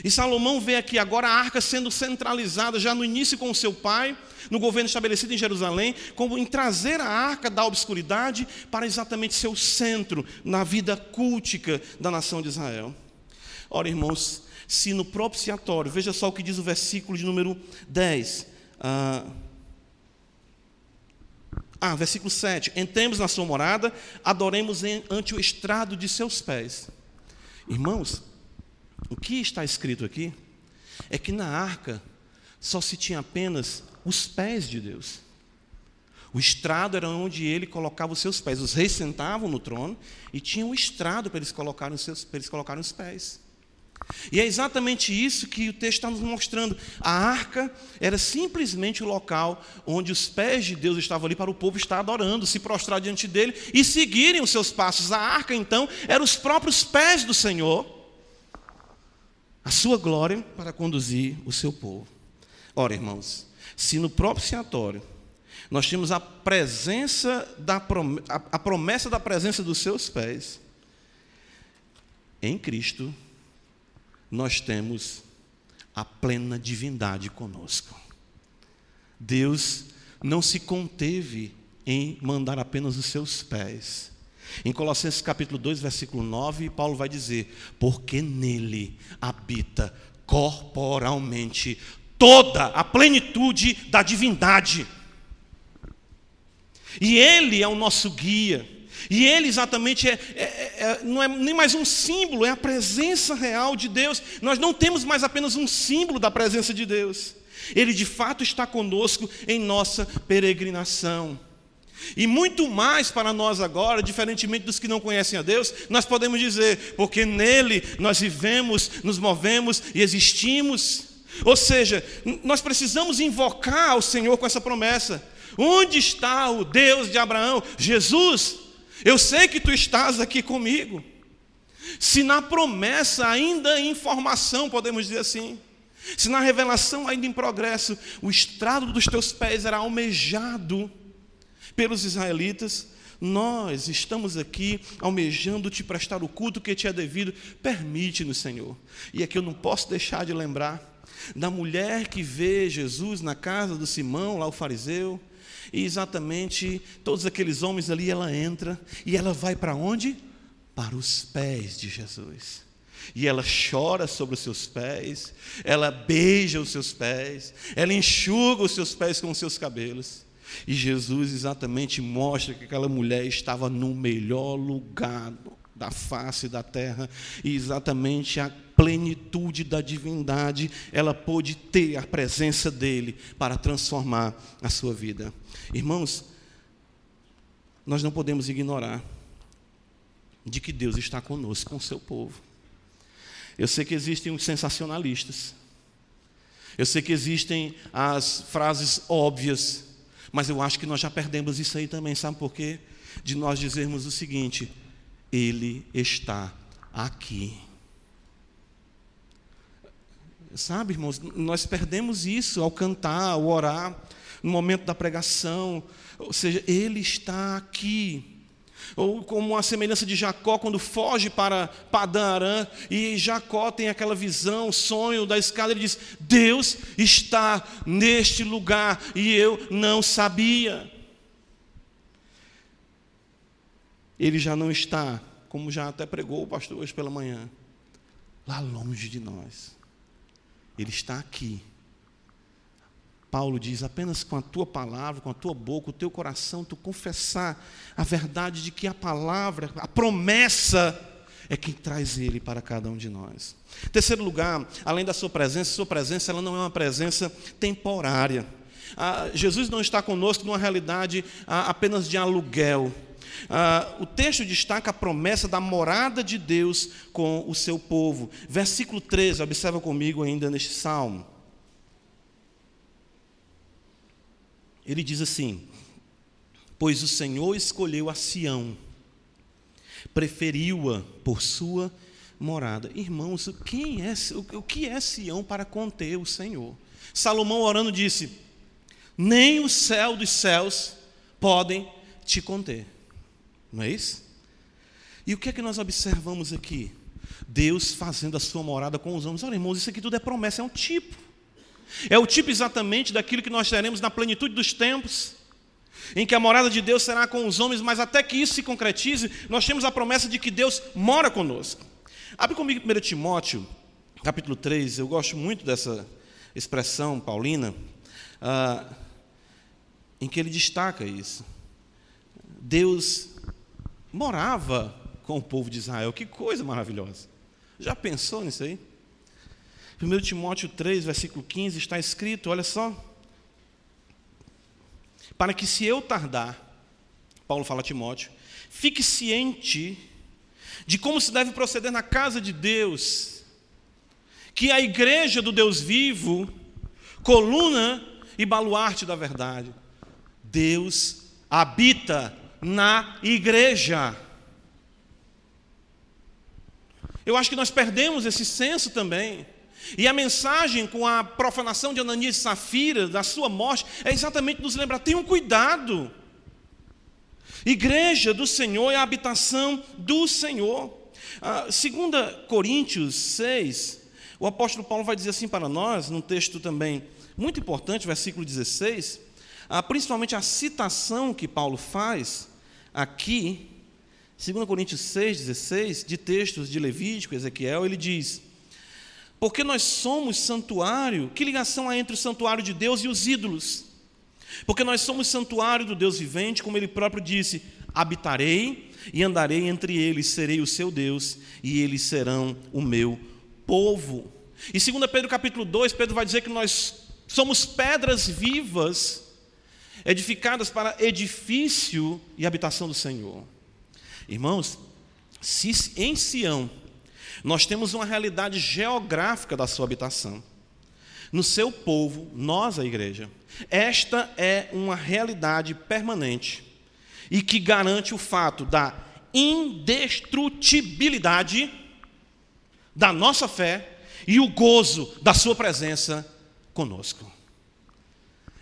E Salomão vê aqui agora a arca sendo centralizada já no início com o seu pai, no governo estabelecido em Jerusalém, como em trazer a arca da obscuridade para exatamente ser o centro na vida cultica da nação de Israel. Ora, irmãos, se no propiciatório, veja só o que diz o versículo de número 10. Ah, ah versículo 7. Entremos na sua morada, adoremos ante o estrado de seus pés. Irmãos, o que está escrito aqui é que na arca só se tinha apenas os pés de Deus. O estrado era onde ele colocava os seus pés. Os reis sentavam no trono e tinham o estrado para eles colocarem os, seus, para eles colocarem os pés. E é exatamente isso que o texto está nos mostrando. A arca era simplesmente o local onde os pés de Deus estavam ali para o povo estar adorando, se prostrar diante dele e seguirem os seus passos. A arca, então, eram os próprios pés do Senhor a sua glória para conduzir o seu povo. Ora, irmãos, se no propiciatório nós temos a presença da a promessa da presença dos seus pés, em Cristo nós temos a plena divindade conosco. Deus não se conteve em mandar apenas os seus pés, em Colossenses capítulo 2, versículo 9, Paulo vai dizer: Porque nele habita corporalmente toda a plenitude da divindade. E ele é o nosso guia. E ele exatamente é, é, é, não é nem mais um símbolo, é a presença real de Deus. Nós não temos mais apenas um símbolo da presença de Deus. Ele de fato está conosco em nossa peregrinação. E muito mais para nós agora, diferentemente dos que não conhecem a Deus, nós podemos dizer, porque nele nós vivemos, nos movemos e existimos. Ou seja, nós precisamos invocar o Senhor com essa promessa. Onde está o Deus de Abraão? Jesus, eu sei que tu estás aqui comigo. Se na promessa ainda em formação, podemos dizer assim, se na revelação ainda em progresso, o estrado dos teus pés era almejado, pelos israelitas, nós estamos aqui almejando te prestar o culto que te é devido. Permite-nos, Senhor. E aqui eu não posso deixar de lembrar da mulher que vê Jesus na casa do Simão, lá o fariseu, e exatamente todos aqueles homens ali, ela entra e ela vai para onde? Para os pés de Jesus. E ela chora sobre os seus pés, ela beija os seus pés, ela enxuga os seus pés com os seus cabelos. E Jesus exatamente mostra que aquela mulher estava no melhor lugar da face da terra, e exatamente a plenitude da divindade, ela pôde ter a presença dele para transformar a sua vida. Irmãos, nós não podemos ignorar de que Deus está conosco, com o seu povo. Eu sei que existem os sensacionalistas. Eu sei que existem as frases óbvias, mas eu acho que nós já perdemos isso aí também, sabe por quê? De nós dizermos o seguinte: Ele está aqui. Sabe, irmãos, nós perdemos isso ao cantar, ao orar, no momento da pregação, ou seja, Ele está aqui. Ou como a semelhança de Jacó quando foge para Padã Arã e Jacó tem aquela visão, sonho da escada, ele diz: Deus está neste lugar e eu não sabia. Ele já não está, como já até pregou o pastor hoje pela manhã, lá longe de nós. Ele está aqui Paulo diz: apenas com a tua palavra, com a tua boca, o teu coração, tu confessar a verdade de que a palavra, a promessa, é quem traz ele para cada um de nós. Terceiro lugar, além da sua presença, sua presença ela não é uma presença temporária. Ah, Jesus não está conosco numa realidade ah, apenas de aluguel. Ah, o texto destaca a promessa da morada de Deus com o seu povo. Versículo 13, observa comigo ainda neste salmo. Ele diz assim: Pois o Senhor escolheu a Sião, preferiu-a por sua morada. Irmãos, quem é, o que é Sião para conter o Senhor? Salomão orando disse: Nem o céu dos céus podem te conter. Não é isso? E o que é que nós observamos aqui? Deus fazendo a sua morada com os homens. Olha, irmãos, isso aqui tudo é promessa, é um tipo. É o tipo exatamente daquilo que nós teremos na plenitude dos tempos, em que a morada de Deus será com os homens, mas até que isso se concretize, nós temos a promessa de que Deus mora conosco. Abre comigo 1 Timóteo, capítulo 3, eu gosto muito dessa expressão paulina, ah, em que ele destaca isso. Deus morava com o povo de Israel, que coisa maravilhosa. Já pensou nisso aí? 1 Timóteo 3, versículo 15, está escrito: olha só. Para que se eu tardar, Paulo fala a Timóteo, fique ciente de como se deve proceder na casa de Deus, que a igreja do Deus vivo, coluna e baluarte da verdade. Deus habita na igreja. Eu acho que nós perdemos esse senso também. E a mensagem com a profanação de Ananias e Safira, da sua morte, é exatamente nos lembrar: tenham cuidado. Igreja do Senhor é a habitação do Senhor. Ah, segunda Coríntios 6, o apóstolo Paulo vai dizer assim para nós, num texto também muito importante, versículo 16, ah, principalmente a citação que Paulo faz aqui, 2 Coríntios 6, 16, de textos de Levítico, Ezequiel, ele diz: porque nós somos santuário. Que ligação há entre o santuário de Deus e os ídolos? Porque nós somos santuário do Deus vivente, como ele próprio disse: habitarei e andarei entre eles, serei o seu Deus, e eles serão o meu povo. E 2 Pedro capítulo 2, Pedro vai dizer que nós somos pedras vivas, edificadas para edifício e habitação do Senhor. Irmãos, se em Sião nós temos uma realidade geográfica da sua habitação. No seu povo, nós, a igreja, esta é uma realidade permanente e que garante o fato da indestrutibilidade da nossa fé e o gozo da Sua presença conosco.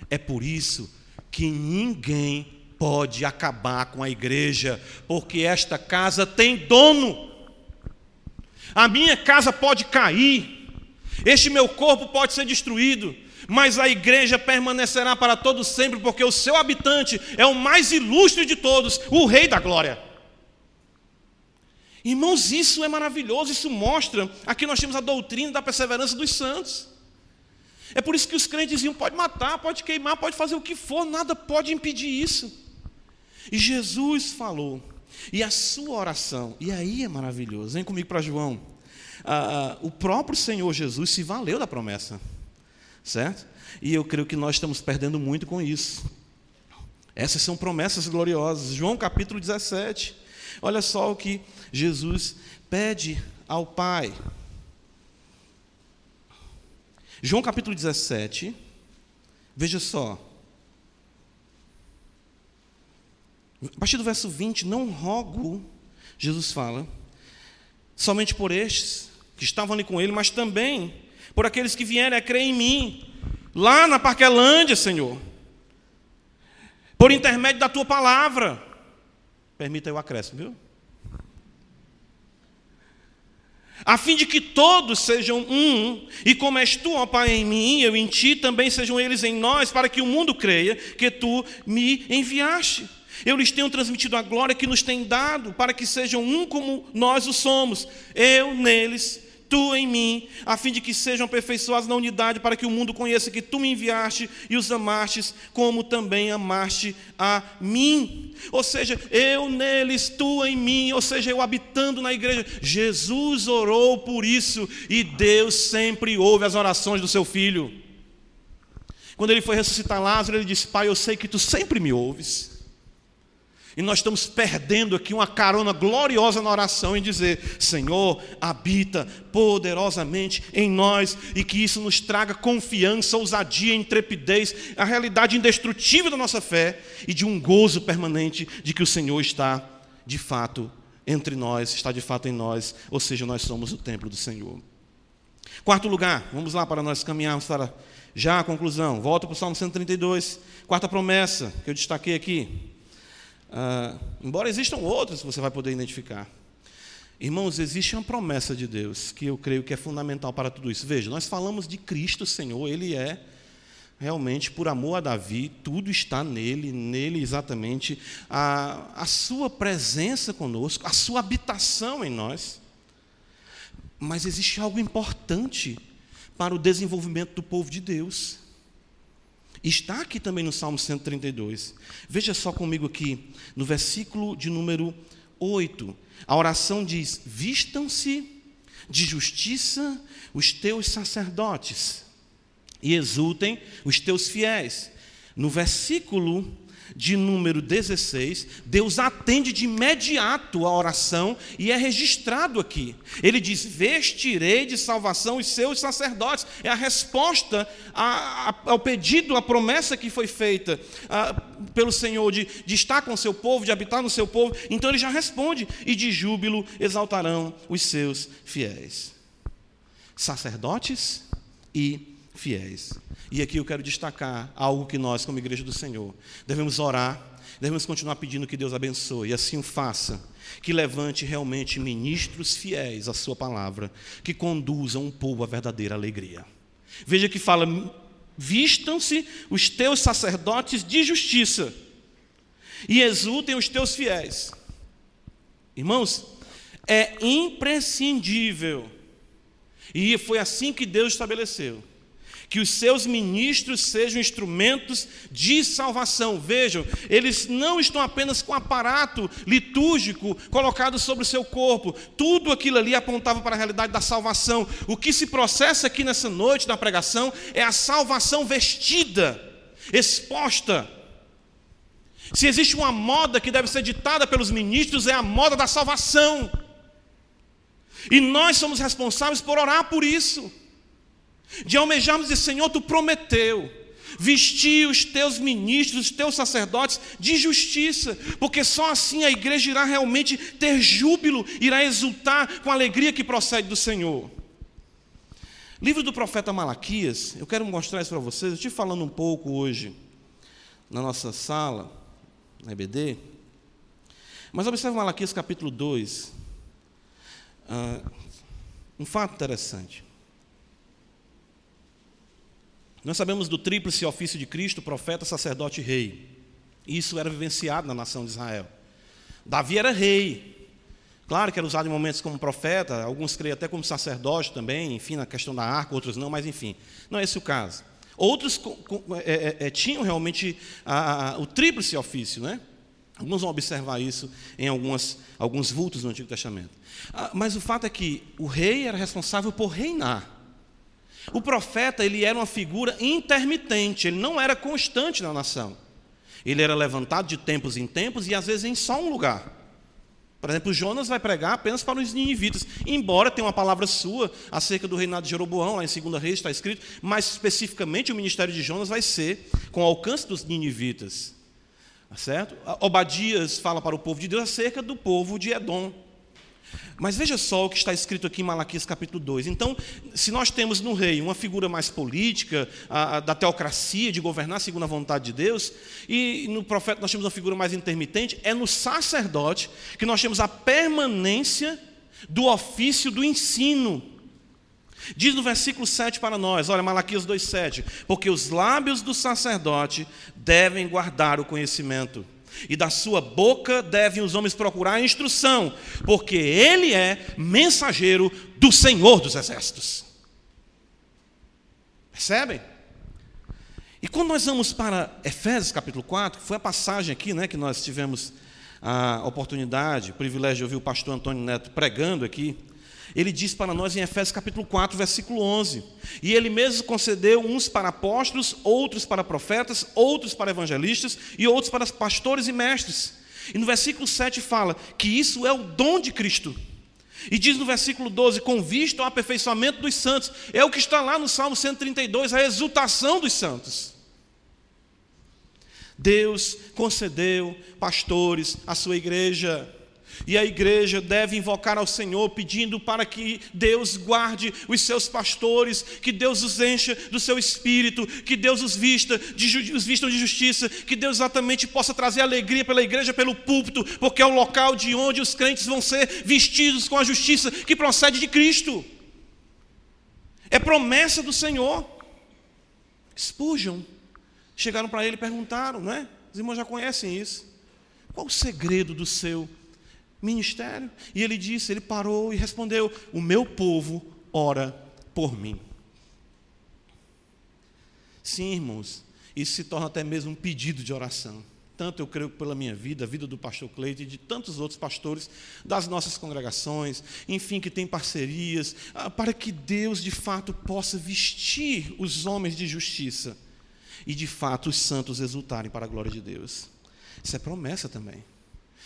É por isso que ninguém pode acabar com a igreja, porque esta casa tem dono. A minha casa pode cair, este meu corpo pode ser destruído, mas a igreja permanecerá para todo sempre, porque o seu habitante é o mais ilustre de todos, o Rei da Glória. Irmãos, isso é maravilhoso, isso mostra. Aqui nós temos a doutrina da perseverança dos santos. É por isso que os crentes diziam: pode matar, pode queimar, pode fazer o que for, nada pode impedir isso. E Jesus falou, e a sua oração, e aí é maravilhoso, vem comigo para João. Ah, ah, o próprio Senhor Jesus se valeu da promessa, certo? E eu creio que nós estamos perdendo muito com isso. Essas são promessas gloriosas. João capítulo 17. Olha só o que Jesus pede ao Pai. João capítulo 17, veja só. A partir do verso 20, não rogo, Jesus fala, somente por estes que estavam ali com ele, mas também por aqueles que vierem a crer em mim, lá na Parquelândia, Senhor, por intermédio da tua palavra. Permita eu acréscimo, viu? a fim de que todos sejam um, e como és tu, ó Pai, em mim, eu em ti, também sejam eles em nós, para que o mundo creia que tu me enviaste. Eu lhes tenho transmitido a glória que nos tem dado, para que sejam um como nós o somos, eu neles tu em mim, a fim de que sejam aperfeiçoados na unidade, para que o mundo conheça que tu me enviaste e os amastes, como também amaste a mim. Ou seja, eu neles, tu em mim, ou seja, eu habitando na igreja. Jesus orou por isso e Deus sempre ouve as orações do seu filho. Quando ele foi ressuscitar Lázaro, ele disse: Pai, eu sei que tu sempre me ouves. E nós estamos perdendo aqui uma carona gloriosa na oração em dizer: Senhor, habita poderosamente em nós e que isso nos traga confiança, ousadia, intrepidez, a realidade indestrutível da nossa fé e de um gozo permanente de que o Senhor está de fato entre nós, está de fato em nós, ou seja, nós somos o templo do Senhor. Quarto lugar, vamos lá para nós caminharmos para já a conclusão. Volta para o Salmo 132, quarta promessa que eu destaquei aqui. Ah, embora existam outros você vai poder identificar. Irmãos, existe uma promessa de Deus que eu creio que é fundamental para tudo isso. Veja, nós falamos de Cristo, Senhor, Ele é realmente por amor a Davi, tudo está nele, nele exatamente a, a sua presença conosco, a sua habitação em nós. Mas existe algo importante para o desenvolvimento do povo de Deus. Está aqui também no Salmo 132. Veja só comigo aqui, no versículo de número 8. A oração diz: Vistam-se de justiça os teus sacerdotes, e exultem os teus fiéis. No versículo de número 16, Deus atende de imediato a oração e é registrado aqui. Ele diz: Vestirei de salvação os seus sacerdotes. É a resposta a, a, ao pedido, à promessa que foi feita a, pelo Senhor de, de estar com o seu povo, de habitar no seu povo. Então ele já responde: E de júbilo exaltarão os seus fiéis. Sacerdotes e fiéis. E aqui eu quero destacar algo que nós, como Igreja do Senhor, devemos orar, devemos continuar pedindo que Deus abençoe, e assim o faça, que levante realmente ministros fiéis à Sua palavra, que conduzam um povo à verdadeira alegria. Veja que fala: vistam-se os teus sacerdotes de justiça, e exultem os teus fiéis. Irmãos, é imprescindível, e foi assim que Deus estabeleceu que os seus ministros sejam instrumentos de salvação. Vejam, eles não estão apenas com aparato litúrgico colocado sobre o seu corpo, tudo aquilo ali apontava para a realidade da salvação. O que se processa aqui nessa noite na pregação é a salvação vestida, exposta. Se existe uma moda que deve ser ditada pelos ministros, é a moda da salvação. E nós somos responsáveis por orar por isso de almejarmos dizer, Senhor, tu prometeu vestir os teus ministros, os teus sacerdotes de justiça, porque só assim a igreja irá realmente ter júbilo, irá exultar com a alegria que procede do Senhor. Livro do profeta Malaquias, eu quero mostrar isso para vocês, eu estive falando um pouco hoje na nossa sala, na EBD. Mas observe Malaquias capítulo 2. Ah, um fato interessante. Nós sabemos do tríplice ofício de Cristo, profeta, sacerdote e rei. Isso era vivenciado na nação de Israel. Davi era rei. Claro que era usado em momentos como profeta, alguns creem até como sacerdote também, enfim, na questão da arca, outros não, mas enfim. Não é esse o caso. Outros é, é, é, tinham realmente a, a, o tríplice ofício, né? Alguns vão observar isso em algumas, alguns vultos do Antigo Testamento. Ah, mas o fato é que o rei era responsável por reinar. O profeta, ele era uma figura intermitente, ele não era constante na nação. Ele era levantado de tempos em tempos e às vezes em só um lugar. Por exemplo, Jonas vai pregar apenas para os ninivitas, embora tenha uma palavra sua acerca do reinado de Jeroboão, lá em 2 Reis está escrito, mas especificamente o ministério de Jonas vai ser com o alcance dos ninivitas. Tá certo? Obadias fala para o povo de Deus acerca do povo de Edom. Mas veja só o que está escrito aqui em Malaquias capítulo 2. Então, se nós temos no rei uma figura mais política, a, a, da teocracia, de governar segundo a vontade de Deus, e no profeta nós temos uma figura mais intermitente, é no sacerdote que nós temos a permanência do ofício do ensino. Diz no versículo 7 para nós, olha, Malaquias 2,7: Porque os lábios do sacerdote devem guardar o conhecimento e da sua boca devem os homens procurar a instrução, porque ele é mensageiro do Senhor dos Exércitos. Percebem? E quando nós vamos para Efésios capítulo 4, que foi a passagem aqui né, que nós tivemos a oportunidade, o privilégio de ouvir o pastor Antônio Neto pregando aqui, ele diz para nós em Efésios capítulo 4, versículo 11: E ele mesmo concedeu uns para apóstolos, outros para profetas, outros para evangelistas e outros para pastores e mestres. E no versículo 7 fala que isso é o dom de Cristo. E diz no versículo 12: com vista ao aperfeiçoamento dos santos. É o que está lá no Salmo 132, a exultação dos santos. Deus concedeu pastores à sua igreja. E a igreja deve invocar ao Senhor, pedindo para que Deus guarde os seus pastores, que Deus os encha do seu espírito, que Deus os vista, de, os vistam de justiça, que Deus exatamente possa trazer alegria pela igreja, pelo púlpito, porque é o local de onde os crentes vão ser vestidos com a justiça que procede de Cristo. É promessa do Senhor. Spurgeon, chegaram para ele e perguntaram, não é? Os irmãos já conhecem isso. Qual o segredo do seu ministério. E ele disse, ele parou e respondeu: O meu povo ora por mim. Sim, irmãos, isso se torna até mesmo um pedido de oração. Tanto eu creio pela minha vida, a vida do pastor Cleito e de tantos outros pastores das nossas congregações, enfim, que tem parcerias, ah, para que Deus de fato possa vestir os homens de justiça e de fato os santos exultarem para a glória de Deus. Isso é promessa também.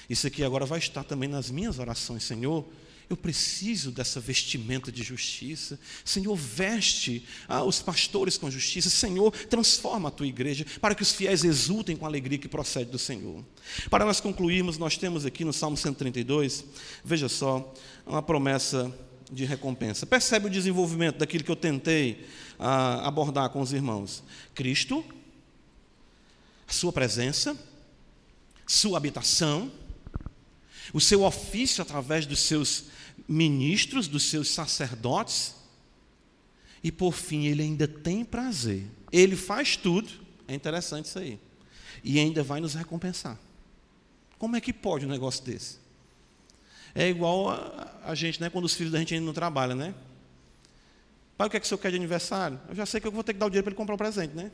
Isso aqui agora vai estar também nas minhas orações, Senhor. Eu preciso dessa vestimenta de justiça. Senhor, veste ah, os pastores com justiça. Senhor, transforma a tua igreja para que os fiéis exultem com a alegria que procede do Senhor. Para nós concluirmos, nós temos aqui no Salmo 132, veja só, uma promessa de recompensa. Percebe o desenvolvimento daquilo que eu tentei ah, abordar com os irmãos? Cristo, a sua presença, sua habitação o seu ofício através dos seus ministros, dos seus sacerdotes. E por fim, ele ainda tem prazer. Ele faz tudo, é interessante isso aí. E ainda vai nos recompensar. Como é que pode um negócio desse? É igual a, a gente, né, quando os filhos da gente ainda não trabalham, né? Pai, o que é que o senhor quer de aniversário? Eu já sei que eu vou ter que dar o dinheiro para ele comprar um presente, né?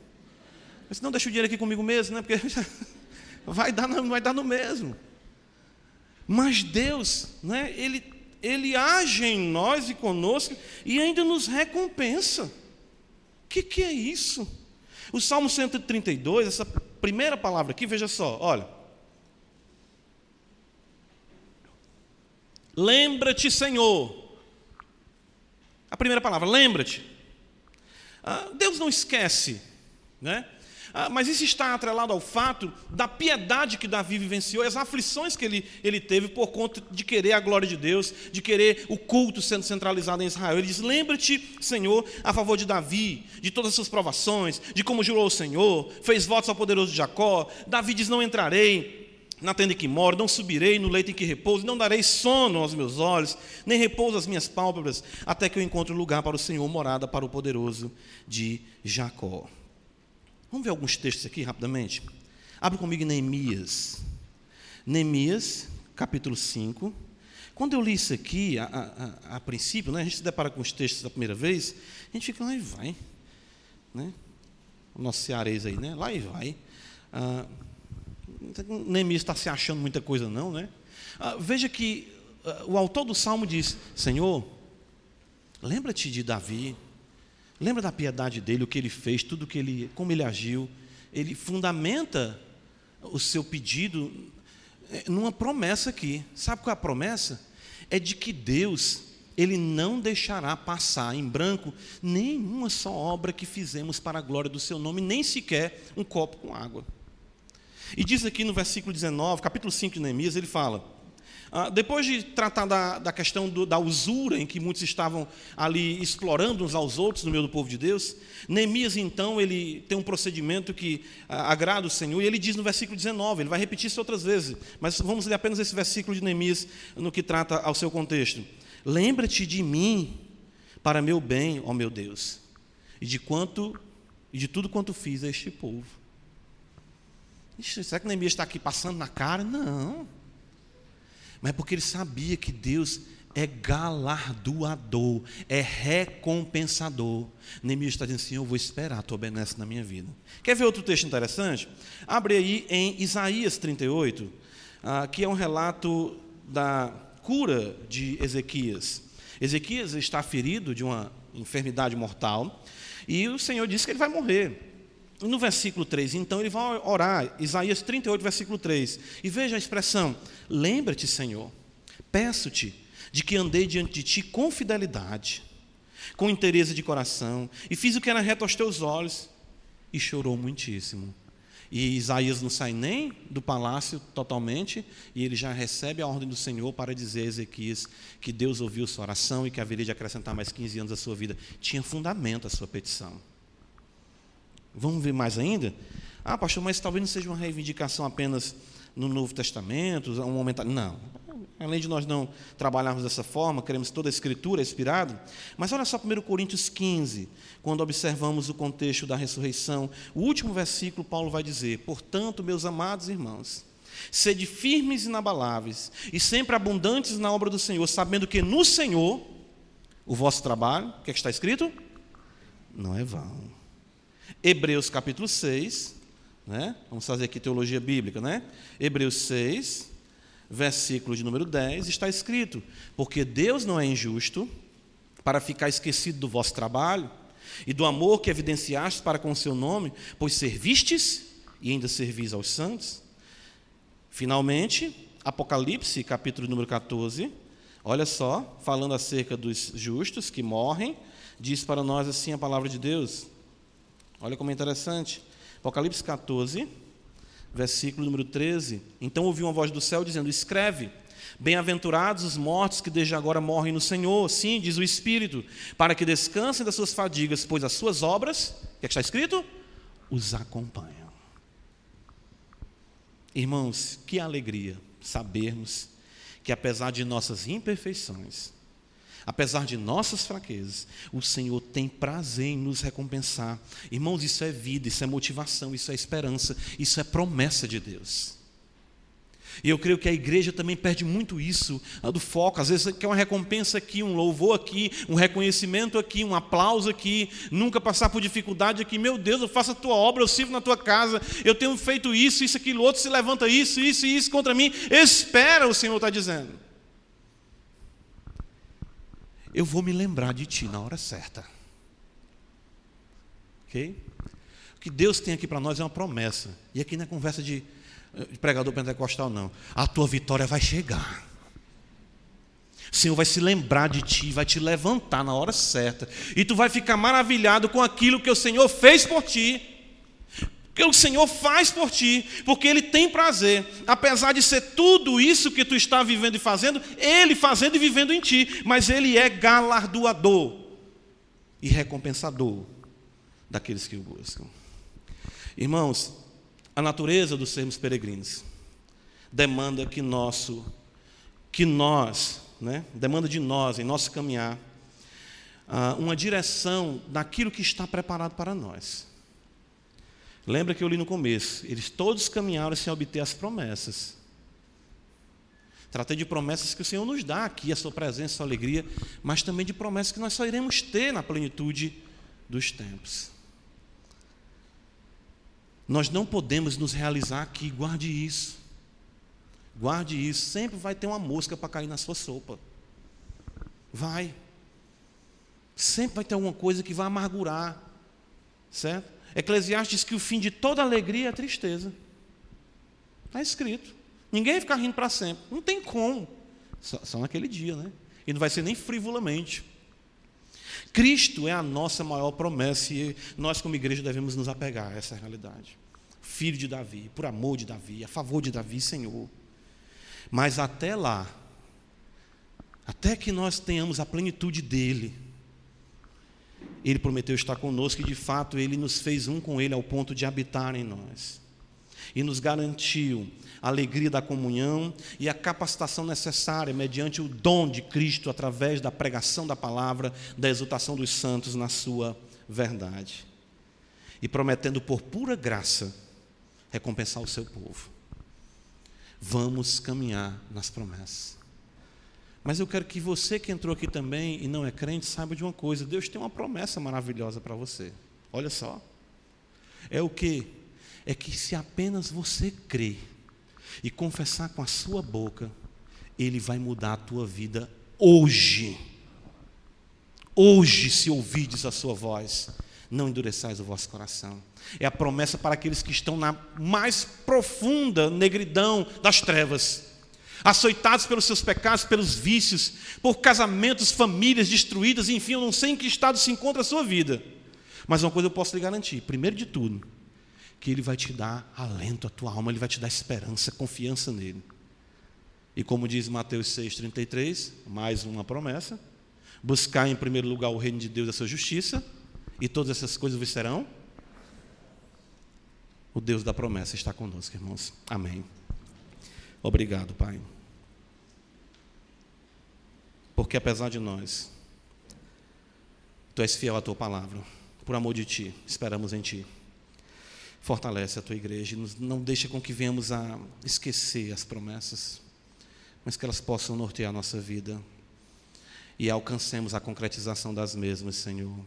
Mas não deixa o dinheiro aqui comigo mesmo, né? Porque vai dar, vai dar no mesmo. Mas Deus, né, ele, ele age em nós e conosco e ainda nos recompensa. O que, que é isso? O Salmo 132, essa primeira palavra aqui, veja só, olha. Lembra-te, Senhor. A primeira palavra, lembra-te. Ah, Deus não esquece, né? Ah, mas isso está atrelado ao fato da piedade que Davi vivenciou, as aflições que ele, ele teve por conta de querer a glória de Deus, de querer o culto sendo centralizado em Israel. Ele diz: Lembra-te, Senhor, a favor de Davi, de todas as suas provações, de como jurou o Senhor, fez votos ao poderoso de Jacó. Davi diz: Não entrarei na tenda em que moro, não subirei no leito em que repouso, não darei sono aos meus olhos, nem repouso às minhas pálpebras, até que eu encontre lugar para o Senhor, morada para o poderoso de Jacó. Vamos ver alguns textos aqui rapidamente? Abre comigo Neemias. Neemias, capítulo 5. Quando eu li isso aqui, a, a, a, a princípio, né, a gente se depara com os textos da primeira vez, a gente fica lá e vai. Né? O nosso cearês aí, né? Lá e vai. Ah, Neemias está se achando muita coisa, não, né? Ah, veja que ah, o autor do salmo diz: Senhor, lembra-te de Davi, lembra da piedade dele, o que ele fez, tudo que ele, como ele agiu. Ele fundamenta o seu pedido eh, numa promessa aqui. Sabe qual é a promessa? É de que Deus ele não deixará passar em branco nenhuma só obra que fizemos para a glória do seu nome, nem sequer um copo com água. E diz aqui no versículo 19, capítulo 5 de Neemias, ele fala: ah, depois de tratar da, da questão do, da usura em que muitos estavam ali explorando uns aos outros no meio do povo de Deus, Neemias então ele tem um procedimento que ah, agrada o Senhor, e ele diz no versículo 19, ele vai repetir isso outras vezes, mas vamos ler apenas esse versículo de Neemias no que trata ao seu contexto. Lembra-te de mim para meu bem, ó meu Deus, e de quanto e de tudo quanto fiz a este povo. Ixi, será que Neemias está aqui passando na cara? Não. Mas é porque ele sabia que Deus é galardoador, é recompensador. Neemias está dizendo assim: Eu vou esperar, tu obedece na minha vida. Quer ver outro texto interessante? Abre aí em Isaías 38, ah, que é um relato da cura de Ezequias. Ezequias está ferido de uma enfermidade mortal e o Senhor disse que ele vai morrer. No versículo 3, então, ele vai orar, Isaías 38, versículo 3. E veja a expressão: Lembra-te, Senhor, peço-te de que andei diante de ti com fidelidade, com interesse de coração, e fiz o que era reto aos teus olhos, e chorou muitíssimo. E Isaías não sai nem do palácio totalmente, e ele já recebe a ordem do Senhor para dizer a Ezequias que Deus ouviu sua oração e que haveria de acrescentar mais 15 anos à sua vida. Tinha fundamento a sua petição. Vamos ver mais ainda? Ah, pastor, mas talvez não seja uma reivindicação apenas no Novo Testamento, um momento. Não. Além de nós não trabalharmos dessa forma, queremos toda a escritura inspirada, mas olha só 1 Coríntios 15, quando observamos o contexto da ressurreição, o último versículo Paulo vai dizer: "Portanto, meus amados irmãos, sede firmes e inabaláveis, e sempre abundantes na obra do Senhor, sabendo que no Senhor o vosso trabalho, o que, é que está escrito? Não é vão. Hebreus capítulo 6, né? Vamos fazer aqui teologia bíblica, né? Hebreus 6, versículo de número 10, está escrito: Porque Deus não é injusto para ficar esquecido do vosso trabalho e do amor que evidenciaste para com o seu nome, pois servistes e ainda servis aos santos. Finalmente, Apocalipse, capítulo número 14, olha só, falando acerca dos justos que morrem, diz para nós assim a palavra de Deus. Olha como é interessante. Apocalipse 14, versículo número 13. Então ouvi uma voz do céu dizendo: Escreve, bem-aventurados os mortos que desde agora morrem no Senhor. Sim, diz o Espírito, para que descansem das suas fadigas, pois as suas obras, o que, é que está escrito? Os acompanham. Irmãos, que alegria sabermos que apesar de nossas imperfeições, Apesar de nossas fraquezas, o Senhor tem prazer em nos recompensar. Irmãos, isso é vida, isso é motivação, isso é esperança, isso é promessa de Deus. E eu creio que a igreja também perde muito isso do foco. Às vezes quer uma recompensa aqui, um louvor aqui, um reconhecimento aqui, um aplauso aqui, nunca passar por dificuldade aqui. Meu Deus, eu faço a tua obra, eu sirvo na tua casa, eu tenho feito isso, isso, aquilo, outro se levanta isso, isso e isso contra mim. Espera, o Senhor está dizendo eu vou me lembrar de ti na hora certa. Ok? O que Deus tem aqui para nós é uma promessa. E aqui não é conversa de, de pregador pentecostal, não. A tua vitória vai chegar. O Senhor vai se lembrar de ti, vai te levantar na hora certa. E tu vai ficar maravilhado com aquilo que o Senhor fez por ti que o Senhor faz por ti, porque Ele tem prazer, apesar de ser tudo isso que tu está vivendo e fazendo, Ele fazendo e vivendo em ti, mas Ele é galardoador e recompensador daqueles que o buscam. Irmãos, a natureza dos sermos peregrinos demanda que nosso que nós, né, demanda de nós em nosso caminhar uh, uma direção naquilo que está preparado para nós. Lembra que eu li no começo, eles todos caminharam sem obter as promessas. Tratei de promessas que o Senhor nos dá aqui, a sua presença, a sua alegria, mas também de promessas que nós só iremos ter na plenitude dos tempos. Nós não podemos nos realizar aqui, guarde isso. Guarde isso, sempre vai ter uma mosca para cair na sua sopa. Vai. Sempre vai ter alguma coisa que vai amargurar. Certo? Eclesiastes diz que o fim de toda alegria é tristeza. Está escrito. Ninguém vai ficar rindo para sempre. Não tem como. Só, só naquele dia, né? E não vai ser nem frivolamente. Cristo é a nossa maior promessa e nós, como igreja, devemos nos apegar a essa realidade. Filho de Davi, por amor de Davi, a favor de Davi, Senhor. Mas até lá, até que nós tenhamos a plenitude dele, ele prometeu estar conosco e de fato ele nos fez um com ele ao ponto de habitar em nós. E nos garantiu a alegria da comunhão e a capacitação necessária mediante o dom de Cristo através da pregação da palavra, da exultação dos santos na sua verdade. E prometendo por pura graça recompensar o seu povo. Vamos caminhar nas promessas. Mas eu quero que você que entrou aqui também e não é crente saiba de uma coisa: Deus tem uma promessa maravilhosa para você. Olha só. É o que? É que se apenas você crer e confessar com a sua boca, Ele vai mudar a tua vida hoje. Hoje, se ouvides a sua voz, não endureçais o vosso coração. É a promessa para aqueles que estão na mais profunda negridão das trevas açoitados pelos seus pecados, pelos vícios, por casamentos, famílias destruídas, enfim, eu não sei em que estado se encontra a sua vida. Mas uma coisa eu posso lhe garantir: primeiro de tudo, que Ele vai te dar alento à tua alma, Ele vai te dar esperança, confiança nele. E como diz Mateus 6,33, mais uma promessa: buscar em primeiro lugar o reino de Deus e a sua justiça, e todas essas coisas vos serão. O Deus da promessa está conosco, irmãos. Amém. Obrigado, Pai. Porque apesar de nós, Tu és fiel à Tua palavra. Por amor de Ti, esperamos em Ti. Fortalece a Tua igreja e não deixa com que venhamos a esquecer as promessas, mas que elas possam nortear a nossa vida e alcancemos a concretização das mesmas, Senhor,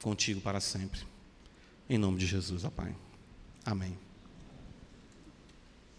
contigo para sempre. Em nome de Jesus, ó Pai. Amém.